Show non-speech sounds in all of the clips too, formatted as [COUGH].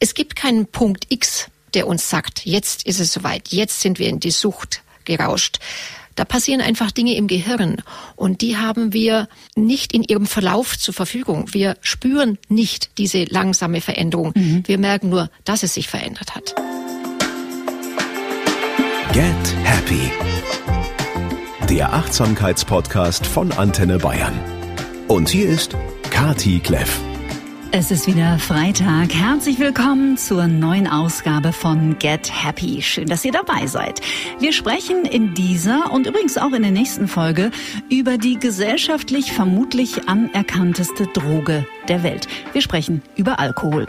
Es gibt keinen Punkt X, der uns sagt, jetzt ist es soweit, jetzt sind wir in die Sucht gerauscht. Da passieren einfach Dinge im Gehirn und die haben wir nicht in ihrem Verlauf zur Verfügung. Wir spüren nicht diese langsame Veränderung. Mhm. Wir merken nur, dass es sich verändert hat. Get Happy. Der Achtsamkeitspodcast von Antenne Bayern. Und hier ist Kati Kleff. Es ist wieder Freitag. Herzlich willkommen zur neuen Ausgabe von Get Happy. Schön, dass ihr dabei seid. Wir sprechen in dieser und übrigens auch in der nächsten Folge über die gesellschaftlich vermutlich anerkannteste Droge der Welt. Wir sprechen über Alkohol.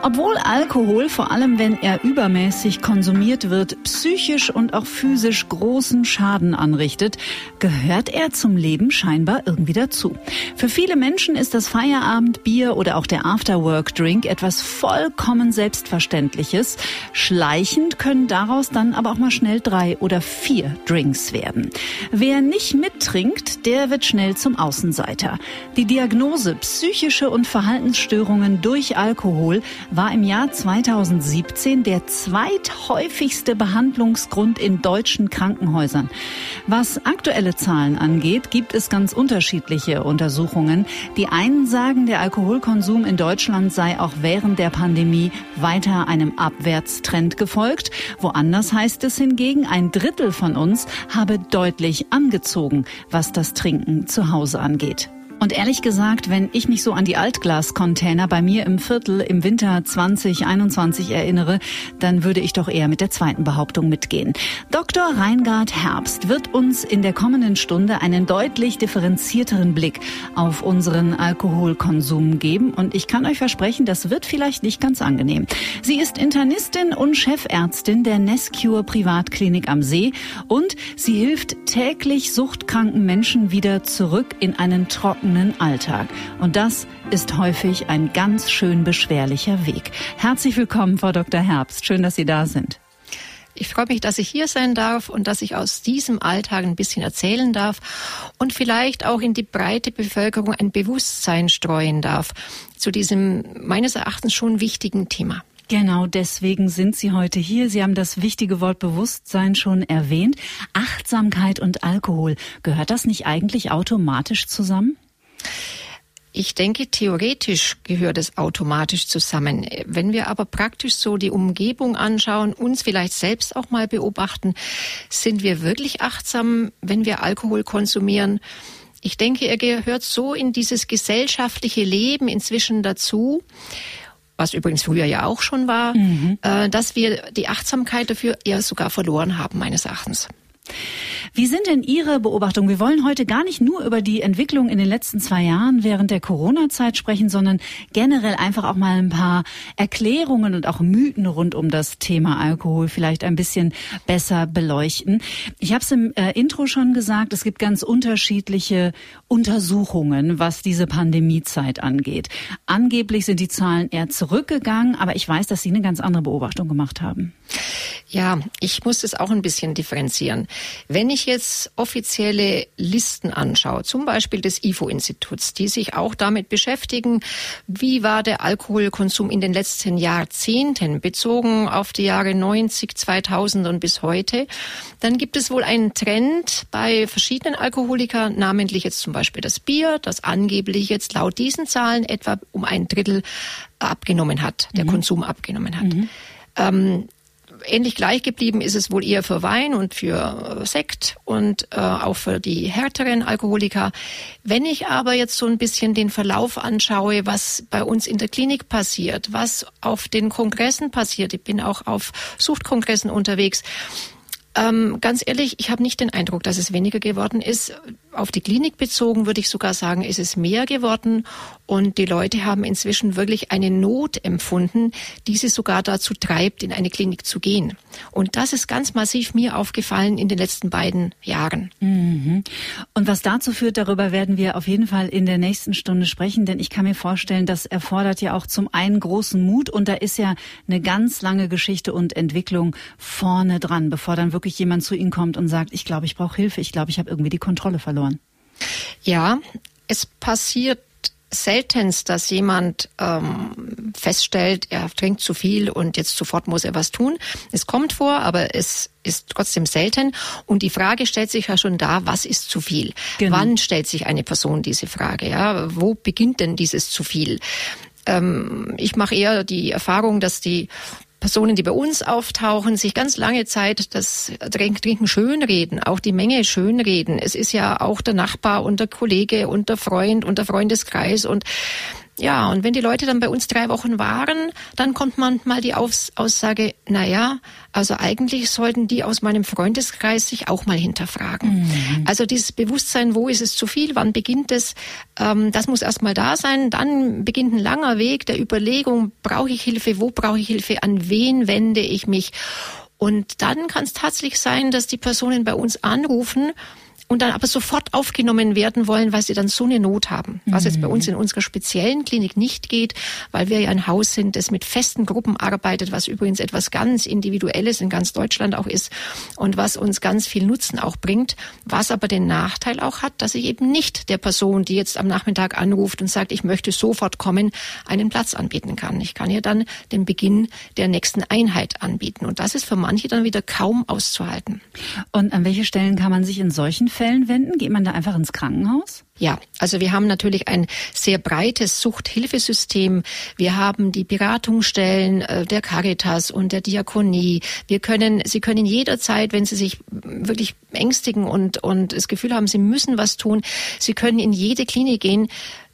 Obwohl Alkohol, vor allem wenn er übermäßig konsumiert wird, psychisch und auch physisch großen Schaden anrichtet, gehört er zum Leben scheinbar irgendwie dazu. Für viele Menschen ist das Feierabendbier oder auch der Afterwork-Drink etwas vollkommen Selbstverständliches. Schleichend können daraus dann aber auch mal schnell drei oder vier Drinks werden. Wer nicht mittrinkt, der wird schnell zum Außenseiter. Die Diagnose psychische und und Verhaltensstörungen durch Alkohol war im Jahr 2017 der zweithäufigste Behandlungsgrund in deutschen Krankenhäusern. Was aktuelle Zahlen angeht, gibt es ganz unterschiedliche Untersuchungen. Die einen sagen, der Alkoholkonsum in Deutschland sei auch während der Pandemie weiter einem Abwärtstrend gefolgt. Woanders heißt es hingegen, ein Drittel von uns habe deutlich angezogen, was das Trinken zu Hause angeht. Und ehrlich gesagt, wenn ich mich so an die Altglascontainer bei mir im Viertel im Winter 2021 erinnere, dann würde ich doch eher mit der zweiten Behauptung mitgehen. Dr. Reingard Herbst wird uns in der kommenden Stunde einen deutlich differenzierteren Blick auf unseren Alkoholkonsum geben. Und ich kann euch versprechen, das wird vielleicht nicht ganz angenehm. Sie ist Internistin und Chefärztin der Nescure Privatklinik am See und sie hilft täglich suchtkranken Menschen wieder zurück in einen trockenen betrunkenen Alltag. Und das ist häufig ein ganz schön beschwerlicher Weg. Herzlich willkommen, Frau Dr. Herbst. Schön, dass Sie da sind. Ich freue mich, dass ich hier sein darf und dass ich aus diesem Alltag ein bisschen erzählen darf und vielleicht auch in die breite Bevölkerung ein Bewusstsein streuen darf zu diesem meines Erachtens schon wichtigen Thema. Genau deswegen sind Sie heute hier. Sie haben das wichtige Wort Bewusstsein schon erwähnt. Achtsamkeit und Alkohol. Gehört das nicht eigentlich automatisch zusammen? Ich denke, theoretisch gehört es automatisch zusammen. Wenn wir aber praktisch so die Umgebung anschauen, uns vielleicht selbst auch mal beobachten, sind wir wirklich achtsam, wenn wir Alkohol konsumieren? Ich denke, er gehört so in dieses gesellschaftliche Leben inzwischen dazu, was übrigens früher ja auch schon war, mhm. Äh, dass wir die Achtsamkeit dafür eher sogar verloren haben, meines Erachtens. Wie sind denn Ihre Beobachtungen? Wir wollen heute gar nicht nur über die Entwicklung in den letzten zwei Jahren während der Corona-Zeit sprechen, sondern generell einfach auch mal ein paar Erklärungen und auch Mythen rund um das Thema Alkohol vielleicht ein bisschen besser beleuchten. Ich habe es im äh, Intro schon gesagt, es gibt ganz unterschiedliche Untersuchungen, was diese Pandemiezeit angeht. Angeblich sind die Zahlen eher zurückgegangen, aber ich weiß, dass Sie eine ganz andere Beobachtung gemacht haben. Ja, ich muss es auch ein bisschen differenzieren. Wenn ich jetzt offizielle Listen anschaue, zum Beispiel des IFO-Instituts, die sich auch damit beschäftigen, wie war der Alkoholkonsum in den letzten Jahrzehnten bezogen auf die Jahre 90, 2000 und bis heute, dann gibt es wohl einen Trend bei verschiedenen Alkoholikern, namentlich jetzt zum Beispiel das Bier, das angeblich jetzt laut diesen Zahlen etwa um ein Drittel abgenommen hat, der mhm. Konsum abgenommen hat. Mhm. Ähm, ähnlich gleich geblieben ist es wohl eher für Wein und für äh, Sekt und äh, auch für die härteren Alkoholiker. Wenn ich aber jetzt so ein bisschen den Verlauf anschaue, was bei uns in der Klinik passiert, was auf den Kongressen passiert, ich bin auch auf Suchtkongressen unterwegs, ähm, ganz ehrlich, ich habe nicht den Eindruck, dass es weniger geworden ist. Auf die Klinik bezogen würde ich sogar sagen, ist es mehr geworden. Und die Leute haben inzwischen wirklich eine Not empfunden, die sie sogar dazu treibt, in eine Klinik zu gehen. Und das ist ganz massiv mir aufgefallen in den letzten beiden Jahren. Mhm. Und was dazu führt, darüber werden wir auf jeden Fall in der nächsten Stunde sprechen, denn ich kann mir vorstellen, das erfordert ja auch zum einen großen Mut und da ist ja eine ganz lange Geschichte und Entwicklung vorne dran, bevor dann wirklich jemand zu Ihnen kommt und sagt, ich glaube, ich brauche Hilfe, ich glaube, ich habe irgendwie die Kontrolle verloren. Ja, es passiert seltenst, dass jemand ähm, feststellt, er trinkt zu viel und jetzt sofort muss er was tun. Es kommt vor, aber es ist trotzdem selten. Und die Frage stellt sich ja schon da, was ist zu viel? Genau. Wann stellt sich eine Person diese Frage? Ja, wo beginnt denn dieses zu viel? Ähm, ich mache eher die Erfahrung, dass die Personen, die bei uns auftauchen, sich ganz lange Zeit das Trinken schönreden, auch die Menge schönreden. Es ist ja auch der Nachbar und der Kollege und der Freund und der Freundeskreis und ja, und wenn die Leute dann bei uns drei Wochen waren, dann kommt manchmal die Aus Aussage, na ja, also eigentlich sollten die aus meinem Freundeskreis sich auch mal hinterfragen. Mhm. Also dieses Bewusstsein, wo ist es zu viel, wann beginnt es, ähm, das muss erstmal da sein. Dann beginnt ein langer Weg der Überlegung, brauche ich Hilfe, wo brauche ich Hilfe, an wen wende ich mich? Und dann kann es tatsächlich sein, dass die Personen bei uns anrufen und dann aber sofort aufgenommen werden wollen, weil sie dann so eine Not haben. Was jetzt bei uns in unserer speziellen Klinik nicht geht, weil wir ja ein Haus sind, das mit festen Gruppen arbeitet, was übrigens etwas ganz Individuelles in ganz Deutschland auch ist und was uns ganz viel Nutzen auch bringt, was aber den Nachteil auch hat, dass ich eben nicht der Person, die jetzt am Nachmittag anruft und sagt, ich möchte sofort kommen, einen Platz anbieten kann. Ich kann ihr dann den Beginn der nächsten Einheit anbieten. Und das ist für manche dann wieder kaum auszuhalten. Und an welche Stellen kann man sich in solchen Fällen Fällen wenden? Geht man da einfach ins Krankenhaus? Ja, also wir haben natürlich ein sehr breites Suchthilfesystem. Wir haben die Beratungsstellen äh, der Caritas und der Diakonie. Wir können, Sie können jederzeit, wenn Sie sich wirklich ängstigen und, und das Gefühl haben, Sie müssen was tun, Sie können in jede Klinik gehen.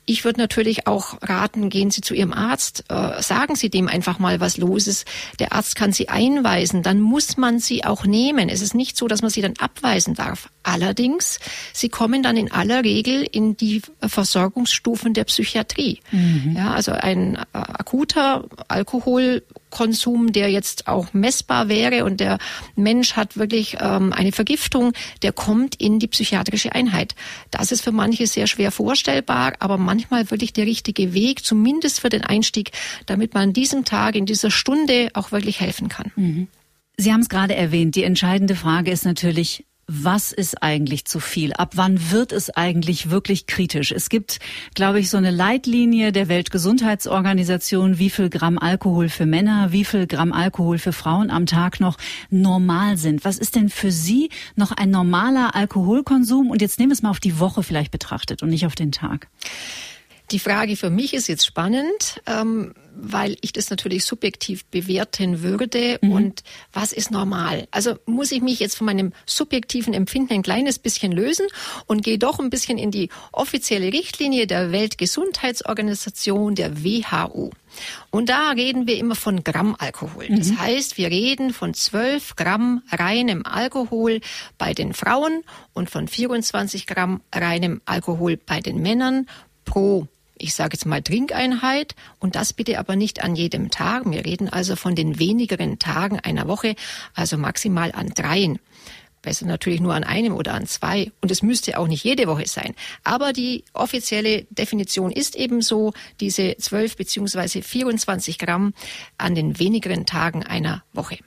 Ich würde natürlich auch raten, gehen Sie zu Ihrem Arzt, äh, sagen Sie dem einfach mal, was los ist. Der Arzt kann Sie einweisen, dann muss man sie auch nehmen. Es ist nicht so, dass man sie dann abweisen darf. Allerdings, sie kommen dann in aller Regel in die Versorgungsstufen der Psychiatrie. Mhm. Ja, also ein äh, akuter Alkohol Konsum, der jetzt auch messbar wäre und der Mensch hat wirklich ähm, eine Vergiftung, der kommt in die psychiatrische Einheit. Das ist für manche sehr schwer vorstellbar, aber manchmal wirklich der richtige Weg, zumindest für den Einstieg, damit man an diesem Tag, in dieser Stunde auch wirklich helfen kann. Mhm. Sie haben es gerade erwähnt. Die entscheidende Frage ist natürlich, was ist eigentlich zu viel? Ab wann wird es eigentlich wirklich kritisch? Es gibt, glaube ich, so eine Leitlinie der Weltgesundheitsorganisation, wie viel Gramm Alkohol für Männer, wie viel Gramm Alkohol für Frauen am Tag noch normal sind. Was ist denn für Sie noch ein normaler Alkoholkonsum? Und jetzt nehmen wir es mal auf die Woche vielleicht betrachtet und nicht auf den Tag. Die Frage für mich ist jetzt spannend, ähm, weil ich das natürlich subjektiv bewerten würde. Mhm. Und was ist normal? Also muss ich mich jetzt von meinem subjektiven Empfinden ein kleines bisschen lösen und gehe doch ein bisschen in die offizielle Richtlinie der Weltgesundheitsorganisation, der WHO. Und da reden wir immer von Gramm Alkohol. Das mhm. heißt, wir reden von 12 Gramm reinem Alkohol bei den Frauen und von 24 Gramm reinem Alkohol bei den Männern pro ich sage jetzt mal Trinkeinheit und das bitte aber nicht an jedem Tag. Wir reden also von den wenigeren Tagen einer Woche, also maximal an dreien. Besser natürlich nur an einem oder an zwei. Und es müsste auch nicht jede Woche sein. Aber die offizielle Definition ist eben so, diese 12 beziehungsweise 24 Gramm an den wenigeren Tagen einer Woche.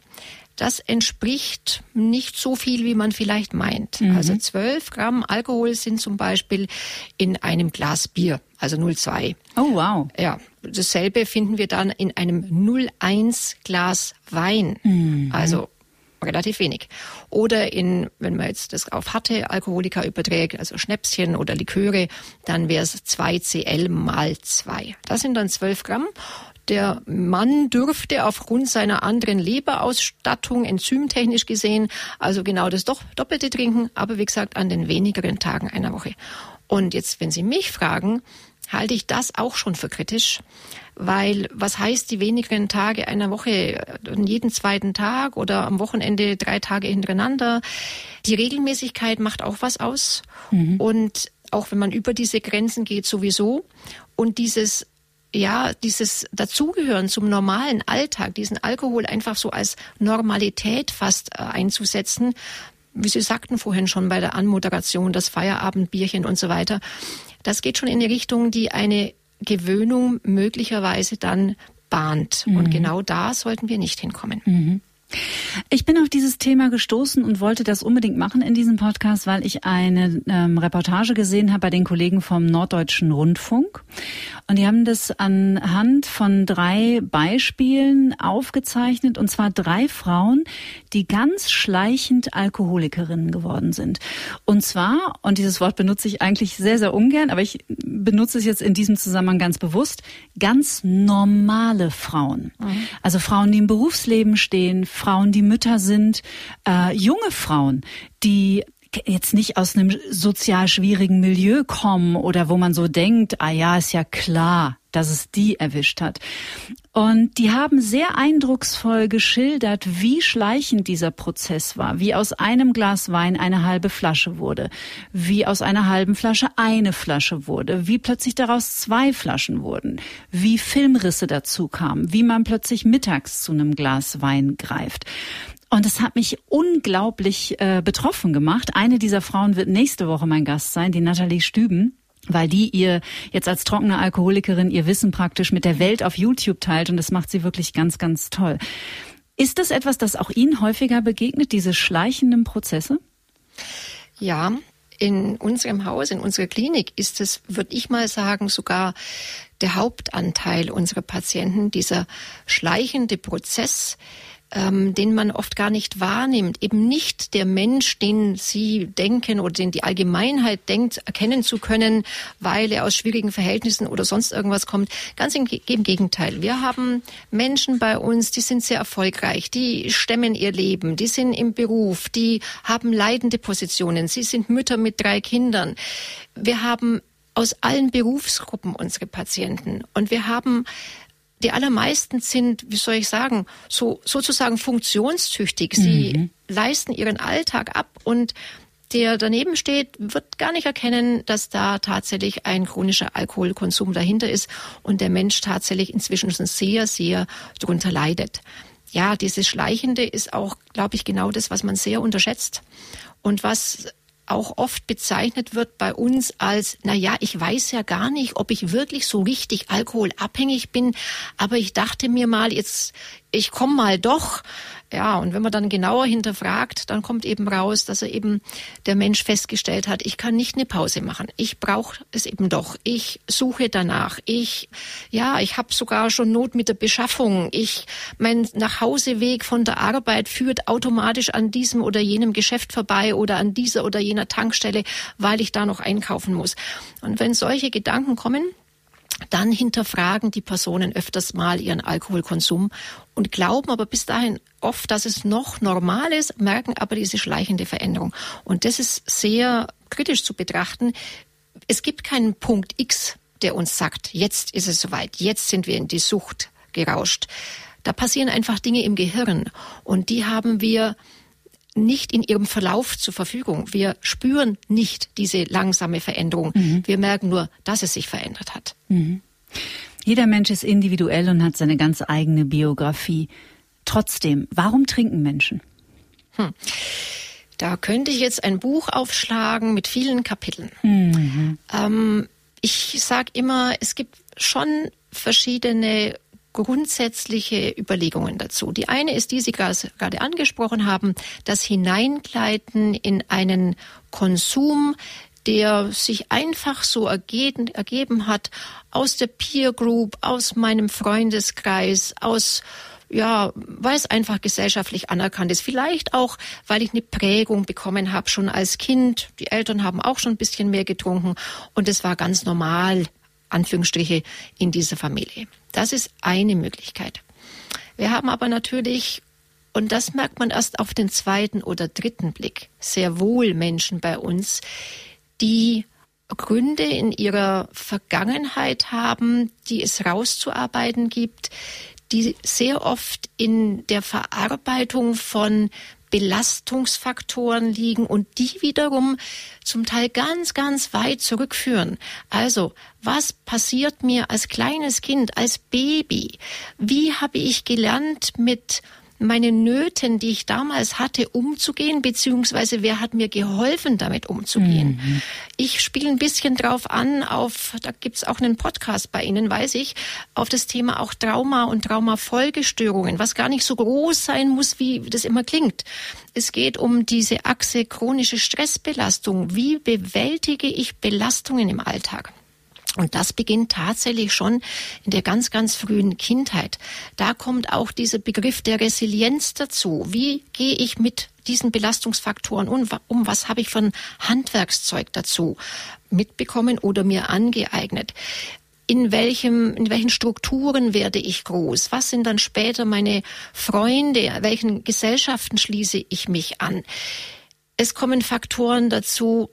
Das entspricht nicht so viel, wie man vielleicht meint. Mhm. Also 12 Gramm Alkohol sind zum Beispiel in einem Glas Bier, also 0,2. Oh, wow. Ja, dasselbe finden wir dann in einem 0,1 Glas Wein. Mhm. Also relativ wenig. Oder in, wenn man jetzt das auf harte Alkoholiker überträgt, also Schnäpschen oder Liköre, dann wäre es 2 Cl mal 2. Das sind dann 12 Gramm. Der Mann dürfte aufgrund seiner anderen Leberausstattung, enzymtechnisch gesehen, also genau das doch Doppelte trinken, aber wie gesagt an den wenigeren Tagen einer Woche. Und jetzt, wenn Sie mich fragen, halte ich das auch schon für kritisch, weil was heißt die wenigeren Tage einer Woche, jeden zweiten Tag oder am Wochenende drei Tage hintereinander? Die Regelmäßigkeit macht auch was aus mhm. und auch wenn man über diese Grenzen geht sowieso und dieses ja, dieses Dazugehören zum normalen Alltag, diesen Alkohol einfach so als Normalität fast äh, einzusetzen, wie Sie sagten vorhin schon bei der Anmoderation, das Feierabendbierchen und so weiter, das geht schon in eine Richtung, die eine Gewöhnung möglicherweise dann bahnt. Mhm. Und genau da sollten wir nicht hinkommen. Mhm. Ich bin auf dieses Thema gestoßen und wollte das unbedingt machen in diesem Podcast, weil ich eine ähm, Reportage gesehen habe bei den Kollegen vom Norddeutschen Rundfunk. Und die haben das anhand von drei Beispielen aufgezeichnet, und zwar drei Frauen, die ganz schleichend Alkoholikerinnen geworden sind. Und zwar, und dieses Wort benutze ich eigentlich sehr, sehr ungern, aber ich benutze es jetzt in diesem Zusammenhang ganz bewusst, ganz normale Frauen. Mhm. Also Frauen, die im Berufsleben stehen, Frauen, die Mütter sind, äh, junge Frauen, die jetzt nicht aus einem sozial schwierigen Milieu kommen oder wo man so denkt, ah ja, ist ja klar, dass es die erwischt hat. Und die haben sehr eindrucksvoll geschildert, wie schleichend dieser Prozess war, wie aus einem Glas Wein eine halbe Flasche wurde, wie aus einer halben Flasche eine Flasche wurde, wie plötzlich daraus zwei Flaschen wurden, wie Filmrisse dazu kamen, wie man plötzlich mittags zu einem Glas Wein greift. Und es hat mich unglaublich äh, betroffen gemacht. Eine dieser Frauen wird nächste Woche mein Gast sein, die Nathalie Stüben weil die ihr jetzt als trockene Alkoholikerin ihr Wissen praktisch mit der Welt auf YouTube teilt und das macht sie wirklich ganz, ganz toll. Ist das etwas, das auch Ihnen häufiger begegnet, diese schleichenden Prozesse? Ja, in unserem Haus, in unserer Klinik ist es, würde ich mal sagen, sogar der Hauptanteil unserer Patienten, dieser schleichende Prozess, ähm, den man oft gar nicht wahrnimmt. Eben nicht der Mensch, den Sie denken oder den die Allgemeinheit denkt, erkennen zu können, weil er aus schwierigen Verhältnissen oder sonst irgendwas kommt. Ganz im, im Gegenteil. Wir haben Menschen bei uns, die sind sehr erfolgreich, die stemmen ihr Leben, die sind im Beruf, die haben leidende Positionen, sie sind Mütter mit drei Kindern. Wir haben aus allen Berufsgruppen unsere Patienten und wir haben die allermeisten sind, wie soll ich sagen, so sozusagen funktionstüchtig. Sie mhm. leisten ihren Alltag ab und der daneben steht, wird gar nicht erkennen, dass da tatsächlich ein chronischer Alkoholkonsum dahinter ist und der Mensch tatsächlich inzwischen schon sehr, sehr darunter leidet. Ja, dieses Schleichende ist auch, glaube ich, genau das, was man sehr unterschätzt und was auch oft bezeichnet wird bei uns als, na ja, ich weiß ja gar nicht, ob ich wirklich so richtig alkoholabhängig bin, aber ich dachte mir mal, jetzt, ich komme mal doch. Ja, und wenn man dann genauer hinterfragt, dann kommt eben raus, dass er eben der Mensch festgestellt hat, ich kann nicht eine Pause machen. Ich brauche es eben doch. Ich suche danach. Ich, ja, ich habe sogar schon Not mit der Beschaffung. Ich, mein Nachhauseweg von der Arbeit führt automatisch an diesem oder jenem Geschäft vorbei oder an dieser oder jener Tankstelle, weil ich da noch einkaufen muss. Und wenn solche Gedanken kommen, dann hinterfragen die Personen öfters mal ihren Alkoholkonsum und glauben aber bis dahin oft, dass es noch normal ist, merken aber diese schleichende Veränderung. Und das ist sehr kritisch zu betrachten. Es gibt keinen Punkt X, der uns sagt, jetzt ist es soweit, jetzt sind wir in die Sucht gerauscht. Da passieren einfach Dinge im Gehirn und die haben wir nicht in ihrem Verlauf zur Verfügung. Wir spüren nicht diese langsame Veränderung. Mhm. Wir merken nur, dass es sich verändert hat. Mhm. Jeder Mensch ist individuell und hat seine ganz eigene Biografie. Trotzdem, warum trinken Menschen? Hm. Da könnte ich jetzt ein Buch aufschlagen mit vielen Kapiteln. Mhm. Ähm, ich sage immer, es gibt schon verschiedene grundsätzliche Überlegungen dazu. Die eine ist die, Sie gerade angesprochen haben, das Hineingleiten in einen Konsum, der sich einfach so ergeben, ergeben hat aus der Peer Group, aus meinem Freundeskreis, aus ja, weil es einfach gesellschaftlich anerkannt ist. Vielleicht auch, weil ich eine Prägung bekommen habe schon als Kind. Die Eltern haben auch schon ein bisschen mehr getrunken und es war ganz normal, Anführungsstriche, in dieser Familie. Das ist eine Möglichkeit. Wir haben aber natürlich, und das merkt man erst auf den zweiten oder dritten Blick, sehr wohl Menschen bei uns, die Gründe in ihrer Vergangenheit haben, die es rauszuarbeiten gibt, die sehr oft in der Verarbeitung von Belastungsfaktoren liegen und die wiederum zum Teil ganz, ganz weit zurückführen. Also, was passiert mir als kleines Kind, als Baby? Wie habe ich gelernt, mit meine Nöten, die ich damals hatte, umzugehen, beziehungsweise wer hat mir geholfen, damit umzugehen. Mhm. Ich spiele ein bisschen drauf an, auf, da gibt's auch einen Podcast bei Ihnen, weiß ich, auf das Thema auch Trauma und Traumafolgestörungen, was gar nicht so groß sein muss, wie das immer klingt. Es geht um diese Achse chronische Stressbelastung. Wie bewältige ich Belastungen im Alltag? Und das beginnt tatsächlich schon in der ganz, ganz frühen Kindheit. Da kommt auch dieser Begriff der Resilienz dazu. Wie gehe ich mit diesen Belastungsfaktoren um? um was habe ich von Handwerkszeug dazu mitbekommen oder mir angeeignet? in welchem, in welchen Strukturen werde ich groß? Was sind dann später meine Freunde? Welchen Gesellschaften schließe ich mich an? Es kommen Faktoren dazu,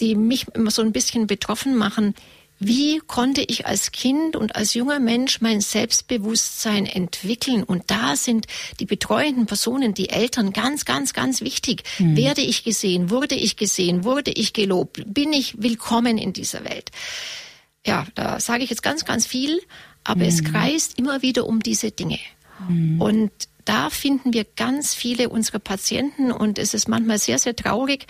die mich immer so ein bisschen betroffen machen. Wie konnte ich als Kind und als junger Mensch mein Selbstbewusstsein entwickeln? Und da sind die betreuenden Personen, die Eltern ganz, ganz, ganz wichtig. Mhm. Werde ich gesehen? Wurde ich gesehen? Wurde ich gelobt? Bin ich willkommen in dieser Welt? Ja, da sage ich jetzt ganz, ganz viel, aber mhm. es kreist immer wieder um diese Dinge. Mhm. Und da finden wir ganz viele unserer Patienten und es ist manchmal sehr, sehr traurig,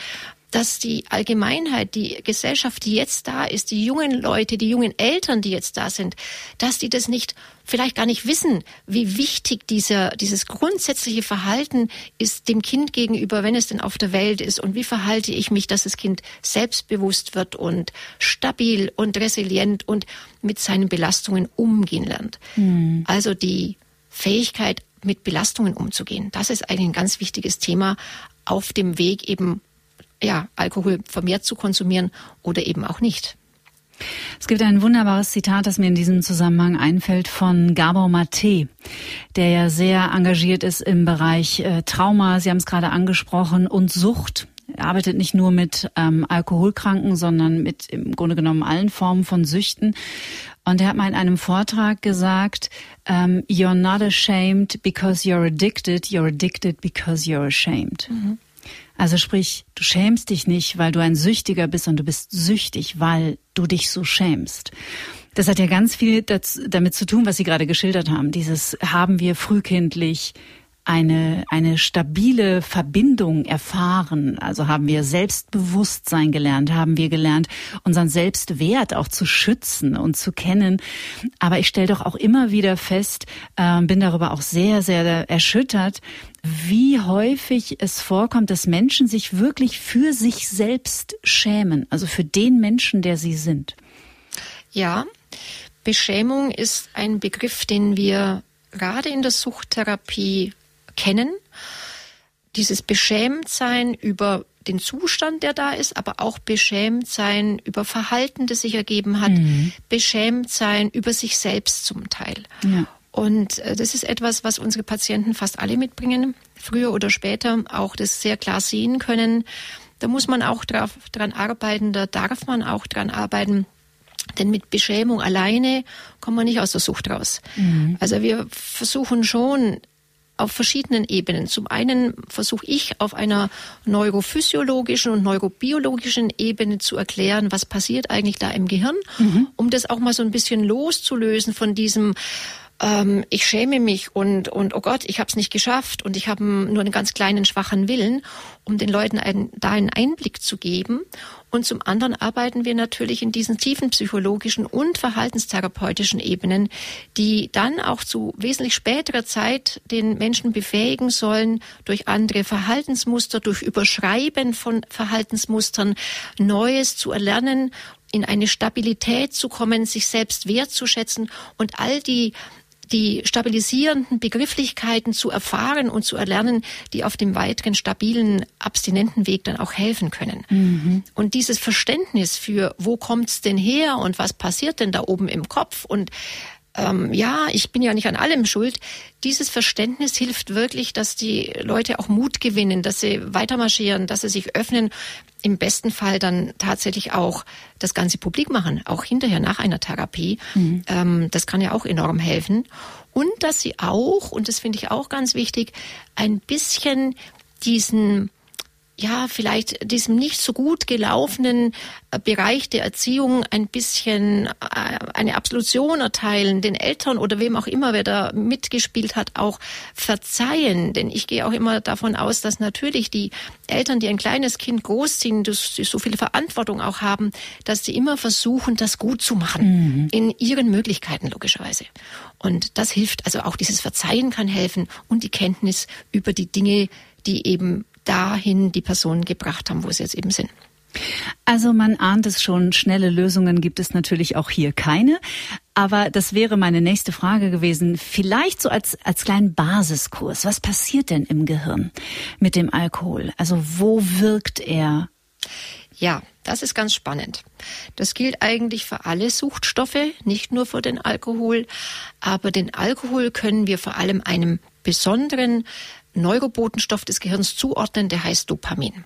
dass die Allgemeinheit, die Gesellschaft, die jetzt da ist, die jungen Leute, die jungen Eltern, die jetzt da sind, dass die das nicht, vielleicht gar nicht wissen, wie wichtig dieser, dieses grundsätzliche Verhalten ist dem Kind gegenüber, wenn es denn auf der Welt ist und wie verhalte ich mich, dass das Kind selbstbewusst wird und stabil und resilient und mit seinen Belastungen umgehen lernt. Mhm. Also die Fähigkeit, mit Belastungen umzugehen. Das ist eigentlich ein ganz wichtiges Thema auf dem Weg eben ja, Alkohol vermehrt zu konsumieren oder eben auch nicht. Es gibt ein wunderbares Zitat, das mir in diesem Zusammenhang einfällt von Gabor Mate, der ja sehr engagiert ist im Bereich äh, Trauma, Sie haben es gerade angesprochen, und Sucht. Er arbeitet nicht nur mit ähm, Alkoholkranken, sondern mit im Grunde genommen allen Formen von Süchten. Und er hat mal in einem Vortrag gesagt, ähm, You're not ashamed because you're addicted, you're addicted because you're ashamed. Mhm. Also sprich, du schämst dich nicht, weil du ein Süchtiger bist und du bist süchtig, weil du dich so schämst. Das hat ja ganz viel damit zu tun, was Sie gerade geschildert haben. Dieses haben wir frühkindlich eine, eine stabile Verbindung erfahren. Also haben wir Selbstbewusstsein gelernt, haben wir gelernt, unseren Selbstwert auch zu schützen und zu kennen. Aber ich stelle doch auch immer wieder fest, äh, bin darüber auch sehr, sehr erschüttert, wie häufig es vorkommt, dass Menschen sich wirklich für sich selbst schämen, also für den Menschen, der sie sind. Ja, Beschämung ist ein Begriff, den wir gerade in der Suchttherapie kennen. Dieses Beschämtsein über den Zustand, der da ist, aber auch beschämt sein über Verhalten, das sich ergeben hat, mhm. beschämt sein über sich selbst zum Teil. Ja. Und äh, das ist etwas, was unsere Patienten fast alle mitbringen, früher oder später auch das sehr klar sehen können. Da muss man auch drauf, dran arbeiten, da darf man auch dran arbeiten. Denn mit Beschämung alleine kommt man nicht aus der Sucht raus. Mhm. Also wir versuchen schon auf verschiedenen Ebenen. Zum einen versuche ich auf einer neurophysiologischen und neurobiologischen Ebene zu erklären, was passiert eigentlich da im Gehirn, mhm. um das auch mal so ein bisschen loszulösen von diesem ähm, ich schäme mich und, und oh Gott, ich habe es nicht geschafft und ich habe nur einen ganz kleinen, schwachen Willen, um den Leuten einen, da einen Einblick zu geben. Und zum anderen arbeiten wir natürlich in diesen tiefen psychologischen und verhaltenstherapeutischen Ebenen, die dann auch zu wesentlich späterer Zeit den Menschen befähigen sollen, durch andere Verhaltensmuster, durch Überschreiben von Verhaltensmustern Neues zu erlernen, in eine Stabilität zu kommen, sich selbst wertzuschätzen und all die die stabilisierenden Begrifflichkeiten zu erfahren und zu erlernen, die auf dem weiteren stabilen abstinenten Weg dann auch helfen können. Mhm. Und dieses Verständnis für, wo kommt's denn her und was passiert denn da oben im Kopf und ähm, ja, ich bin ja nicht an allem schuld. Dieses Verständnis hilft wirklich, dass die Leute auch Mut gewinnen, dass sie weitermarschieren, dass sie sich öffnen, im besten Fall dann tatsächlich auch das Ganze publik machen, auch hinterher nach einer Therapie. Mhm. Ähm, das kann ja auch enorm helfen. Und dass sie auch, und das finde ich auch ganz wichtig, ein bisschen diesen ja, vielleicht diesem nicht so gut gelaufenen äh, Bereich der Erziehung ein bisschen äh, eine Absolution erteilen, den Eltern oder wem auch immer, wer da mitgespielt hat, auch verzeihen. Denn ich gehe auch immer davon aus, dass natürlich die Eltern, die ein kleines Kind großziehen, die so viel Verantwortung auch haben, dass sie immer versuchen, das gut zu machen. Mhm. In ihren Möglichkeiten, logischerweise. Und das hilft, also auch dieses Verzeihen kann helfen und die Kenntnis über die Dinge, die eben dahin die Personen gebracht haben, wo sie jetzt eben sind. Also man ahnt es schon, schnelle Lösungen gibt es natürlich auch hier keine. Aber das wäre meine nächste Frage gewesen. Vielleicht so als, als kleinen Basiskurs. Was passiert denn im Gehirn mit dem Alkohol? Also wo wirkt er? Ja, das ist ganz spannend. Das gilt eigentlich für alle Suchtstoffe, nicht nur für den Alkohol. Aber den Alkohol können wir vor allem einem besonderen Neurobotenstoff des Gehirns zuordnen, der heißt Dopamin.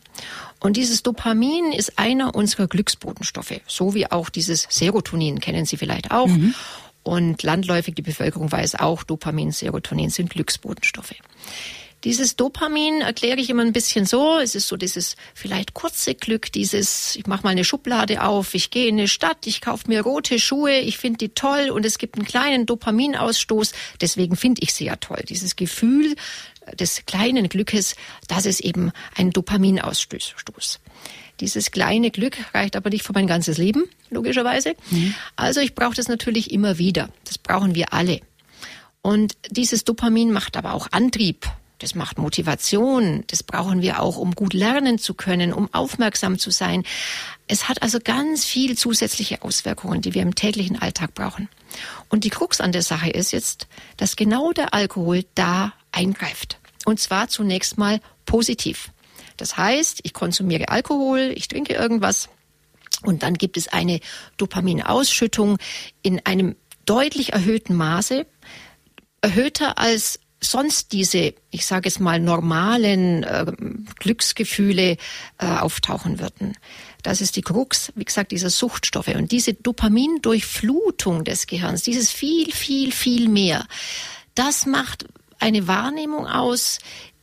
Und dieses Dopamin ist einer unserer Glücksbotenstoffe, so wie auch dieses Serotonin, kennen Sie vielleicht auch. Mhm. Und landläufig die Bevölkerung weiß auch, Dopamin, Serotonin sind Glücksbotenstoffe. Dieses Dopamin erkläre ich immer ein bisschen so. Es ist so dieses vielleicht kurze Glück, dieses, ich mache mal eine Schublade auf, ich gehe in eine Stadt, ich kaufe mir rote Schuhe, ich finde die toll und es gibt einen kleinen Dopaminausstoß. Deswegen finde ich sie ja toll. Dieses Gefühl des kleinen Glückes, das ist eben ein Dopaminausstoß. Dieses kleine Glück reicht aber nicht für mein ganzes Leben, logischerweise. Mhm. Also ich brauche das natürlich immer wieder. Das brauchen wir alle. Und dieses Dopamin macht aber auch Antrieb. Das macht Motivation. Das brauchen wir auch, um gut lernen zu können, um aufmerksam zu sein. Es hat also ganz viel zusätzliche Auswirkungen, die wir im täglichen Alltag brauchen. Und die Krux an der Sache ist jetzt, dass genau der Alkohol da eingreift. Und zwar zunächst mal positiv. Das heißt, ich konsumiere Alkohol, ich trinke irgendwas und dann gibt es eine Dopaminausschüttung in einem deutlich erhöhten Maße, erhöhter als sonst diese, ich sage es mal, normalen äh, Glücksgefühle äh, auftauchen würden. Das ist die Krux, wie gesagt, dieser Suchtstoffe. Und diese Dopamindurchflutung des Gehirns, dieses viel, viel, viel mehr, das macht eine Wahrnehmung aus,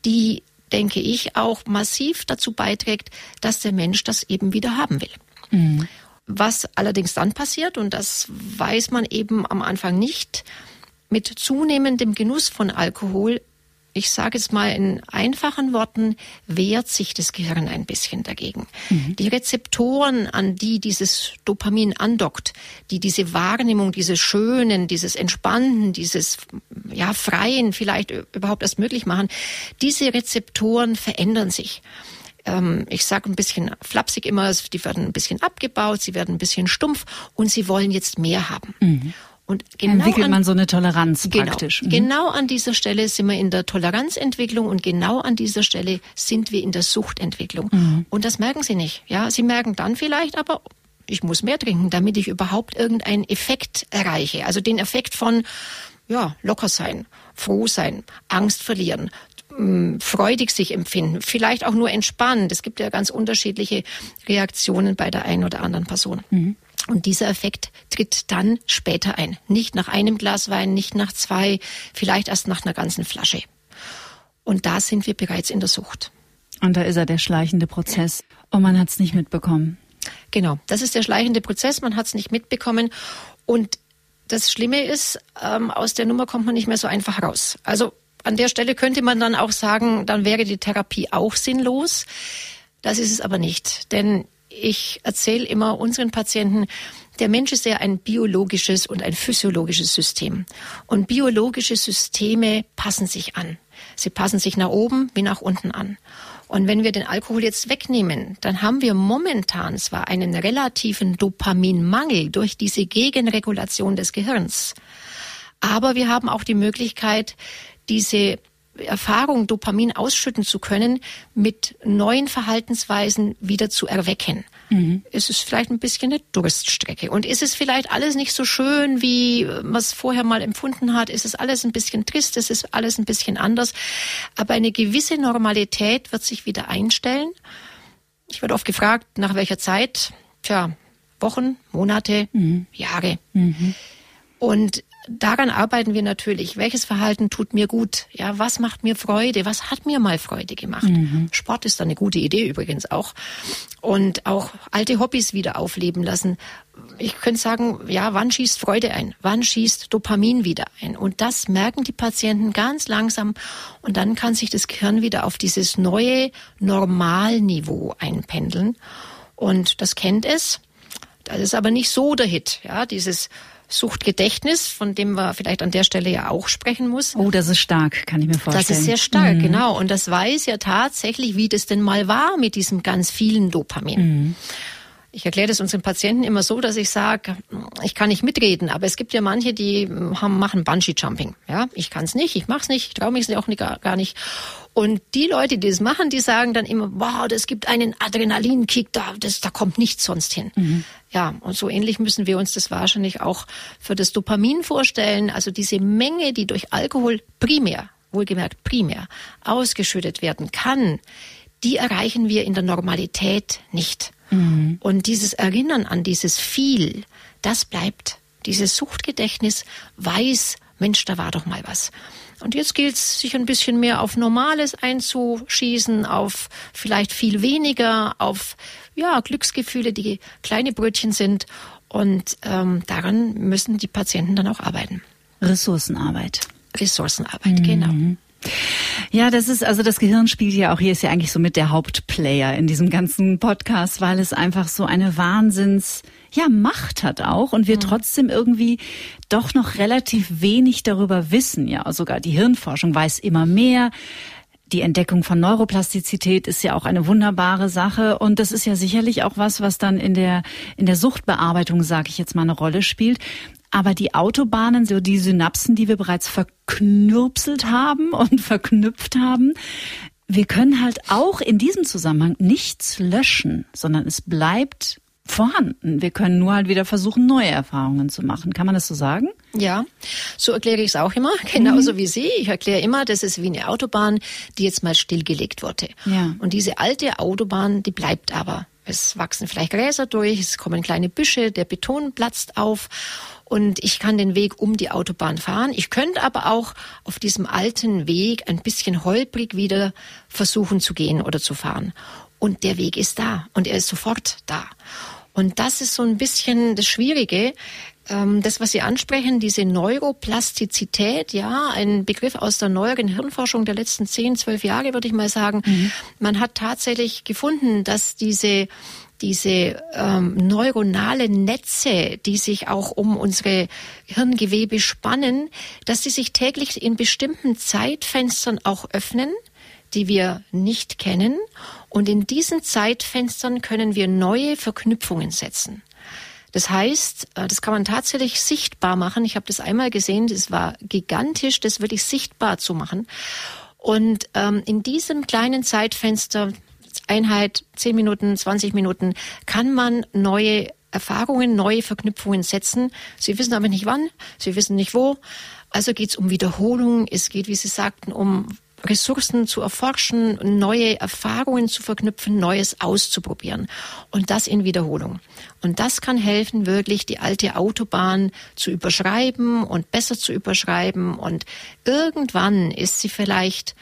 die, denke ich, auch massiv dazu beiträgt, dass der Mensch das eben wieder haben will. Mhm. Was allerdings dann passiert, und das weiß man eben am Anfang nicht, mit zunehmendem Genuss von Alkohol ich sage es mal in einfachen Worten, wehrt sich das Gehirn ein bisschen dagegen. Mhm. Die Rezeptoren, an die dieses Dopamin andockt, die diese Wahrnehmung, dieses Schönen, dieses Entspannten, dieses ja, Freien vielleicht überhaupt erst möglich machen, diese Rezeptoren verändern sich ähm, ich sage ein bisschen flapsig immer, die werden ein bisschen abgebaut, sie werden ein bisschen stumpf und sie wollen jetzt mehr haben. Mhm. Und genau entwickelt man so eine Toleranz genau, praktisch. Mhm. Genau an dieser Stelle sind wir in der Toleranzentwicklung und genau an dieser Stelle sind wir in der Suchtentwicklung. Mhm. Und das merken Sie nicht. Ja, Sie merken dann vielleicht aber, ich muss mehr trinken, damit ich überhaupt irgendeinen Effekt erreiche. Also den Effekt von, ja, locker sein, froh sein, Angst verlieren, mm, freudig sich empfinden, vielleicht auch nur entspannen. Es gibt ja ganz unterschiedliche Reaktionen bei der einen oder anderen Person. Mhm. Und dieser Effekt tritt dann später ein. Nicht nach einem Glas Wein, nicht nach zwei, vielleicht erst nach einer ganzen Flasche. Und da sind wir bereits in der Sucht. Und da ist er der schleichende Prozess. Und man hat es nicht mitbekommen. Genau, das ist der schleichende Prozess. Man hat es nicht mitbekommen. Und das Schlimme ist, ähm, aus der Nummer kommt man nicht mehr so einfach raus. Also an der Stelle könnte man dann auch sagen, dann wäre die Therapie auch sinnlos. Das ist es aber nicht. Denn ich erzähle immer unseren Patienten, der Mensch ist ja ein biologisches und ein physiologisches System. Und biologische Systeme passen sich an. Sie passen sich nach oben wie nach unten an. Und wenn wir den Alkohol jetzt wegnehmen, dann haben wir momentan zwar einen relativen Dopaminmangel durch diese Gegenregulation des Gehirns, aber wir haben auch die Möglichkeit, diese Erfahrung, Dopamin ausschütten zu können, mit neuen Verhaltensweisen wieder zu erwecken. Mhm. Es ist vielleicht ein bisschen eine Durststrecke. Und ist es vielleicht alles nicht so schön, wie man es vorher mal empfunden hat? Ist es alles ein bisschen trist? Ist es alles ein bisschen anders? Aber eine gewisse Normalität wird sich wieder einstellen. Ich werde oft gefragt, nach welcher Zeit? Tja, Wochen, Monate, mhm. Jahre. Mhm. Und daran arbeiten wir natürlich. Welches Verhalten tut mir gut? Ja, was macht mir Freude? Was hat mir mal Freude gemacht? Mhm. Sport ist da eine gute Idee übrigens auch. Und auch alte Hobbys wieder aufleben lassen. Ich könnte sagen, ja, wann schießt Freude ein? Wann schießt Dopamin wieder ein? Und das merken die Patienten ganz langsam. Und dann kann sich das Gehirn wieder auf dieses neue Normalniveau einpendeln. Und das kennt es. Das ist aber nicht so der Hit. Ja, dieses Suchtgedächtnis, von dem wir vielleicht an der Stelle ja auch sprechen muss. Oh, das ist stark, kann ich mir vorstellen. Das ist sehr stark, mhm. genau. Und das weiß ja tatsächlich, wie das denn mal war mit diesem ganz vielen Dopamin. Mhm. Ich erkläre das unseren Patienten immer so, dass ich sage, ich kann nicht mitreden, aber es gibt ja manche, die haben, machen Bungee-Jumping. Ja, ich kann es nicht, ich mache es nicht, ich traue mich es auch nicht, gar nicht. Und die Leute, die das machen, die sagen dann immer, wow, das gibt einen Adrenalinkick, da, das, da kommt nichts sonst hin. Mhm. Ja, und so ähnlich müssen wir uns das wahrscheinlich auch für das Dopamin vorstellen. Also diese Menge, die durch Alkohol primär, wohlgemerkt primär, ausgeschüttet werden kann, die erreichen wir in der Normalität nicht. Mhm. Und dieses Erinnern an dieses viel, das bleibt. Dieses Suchtgedächtnis weiß, Mensch, da war doch mal was. Und jetzt gilt es, sich ein bisschen mehr auf Normales einzuschießen, auf vielleicht viel weniger, auf ja, Glücksgefühle, die kleine Brötchen sind. Und ähm, daran müssen die Patienten dann auch arbeiten. Ressourcenarbeit. Ressourcenarbeit, mhm. genau. Ja, das ist, also das Gehirn spielt ja auch hier ist ja eigentlich so mit der Hauptplayer in diesem ganzen Podcast, weil es einfach so eine Wahnsinns, ja, Macht hat auch und wir mhm. trotzdem irgendwie doch noch relativ wenig darüber wissen. Ja, sogar die Hirnforschung weiß immer mehr. Die Entdeckung von Neuroplastizität ist ja auch eine wunderbare Sache und das ist ja sicherlich auch was, was dann in der in der Suchtbearbeitung, sage ich jetzt mal, eine Rolle spielt. Aber die Autobahnen, so die Synapsen, die wir bereits verknürpselt haben und [LAUGHS] verknüpft haben, wir können halt auch in diesem Zusammenhang nichts löschen, sondern es bleibt vorhanden. Wir können nur halt wieder versuchen, neue Erfahrungen zu machen. Kann man das so sagen? Ja, so erkläre ich es auch immer, [LAUGHS] genauso mhm. wie Sie. Ich erkläre immer, das ist wie eine Autobahn, die jetzt mal stillgelegt wurde. Ja. Und diese alte Autobahn, die bleibt aber. Es wachsen vielleicht Gräser durch, es kommen kleine Büsche, der Beton platzt auf und ich kann den Weg um die Autobahn fahren. Ich könnte aber auch auf diesem alten Weg ein bisschen holprig wieder versuchen zu gehen oder zu fahren. Und der Weg ist da und er ist sofort da. Und das ist so ein bisschen das Schwierige. Ähm, das, was Sie ansprechen, diese Neuroplastizität, ja, ein Begriff aus der neueren Hirnforschung der letzten zehn, zwölf Jahre, würde ich mal sagen. Mhm. Man hat tatsächlich gefunden, dass diese diese ähm, neuronalen Netze, die sich auch um unsere Hirngewebe spannen, dass sie sich täglich in bestimmten Zeitfenstern auch öffnen, die wir nicht kennen. Und in diesen Zeitfenstern können wir neue Verknüpfungen setzen. Das heißt, äh, das kann man tatsächlich sichtbar machen. Ich habe das einmal gesehen, das war gigantisch, das wirklich sichtbar zu machen. Und ähm, in diesem kleinen Zeitfenster Einheit, 10 Minuten, 20 Minuten, kann man neue Erfahrungen, neue Verknüpfungen setzen. Sie wissen aber nicht wann, Sie wissen nicht wo. Also geht es um Wiederholung, es geht, wie Sie sagten, um Ressourcen zu erforschen, neue Erfahrungen zu verknüpfen, Neues auszuprobieren. Und das in Wiederholung. Und das kann helfen, wirklich die alte Autobahn zu überschreiben und besser zu überschreiben. Und irgendwann ist sie vielleicht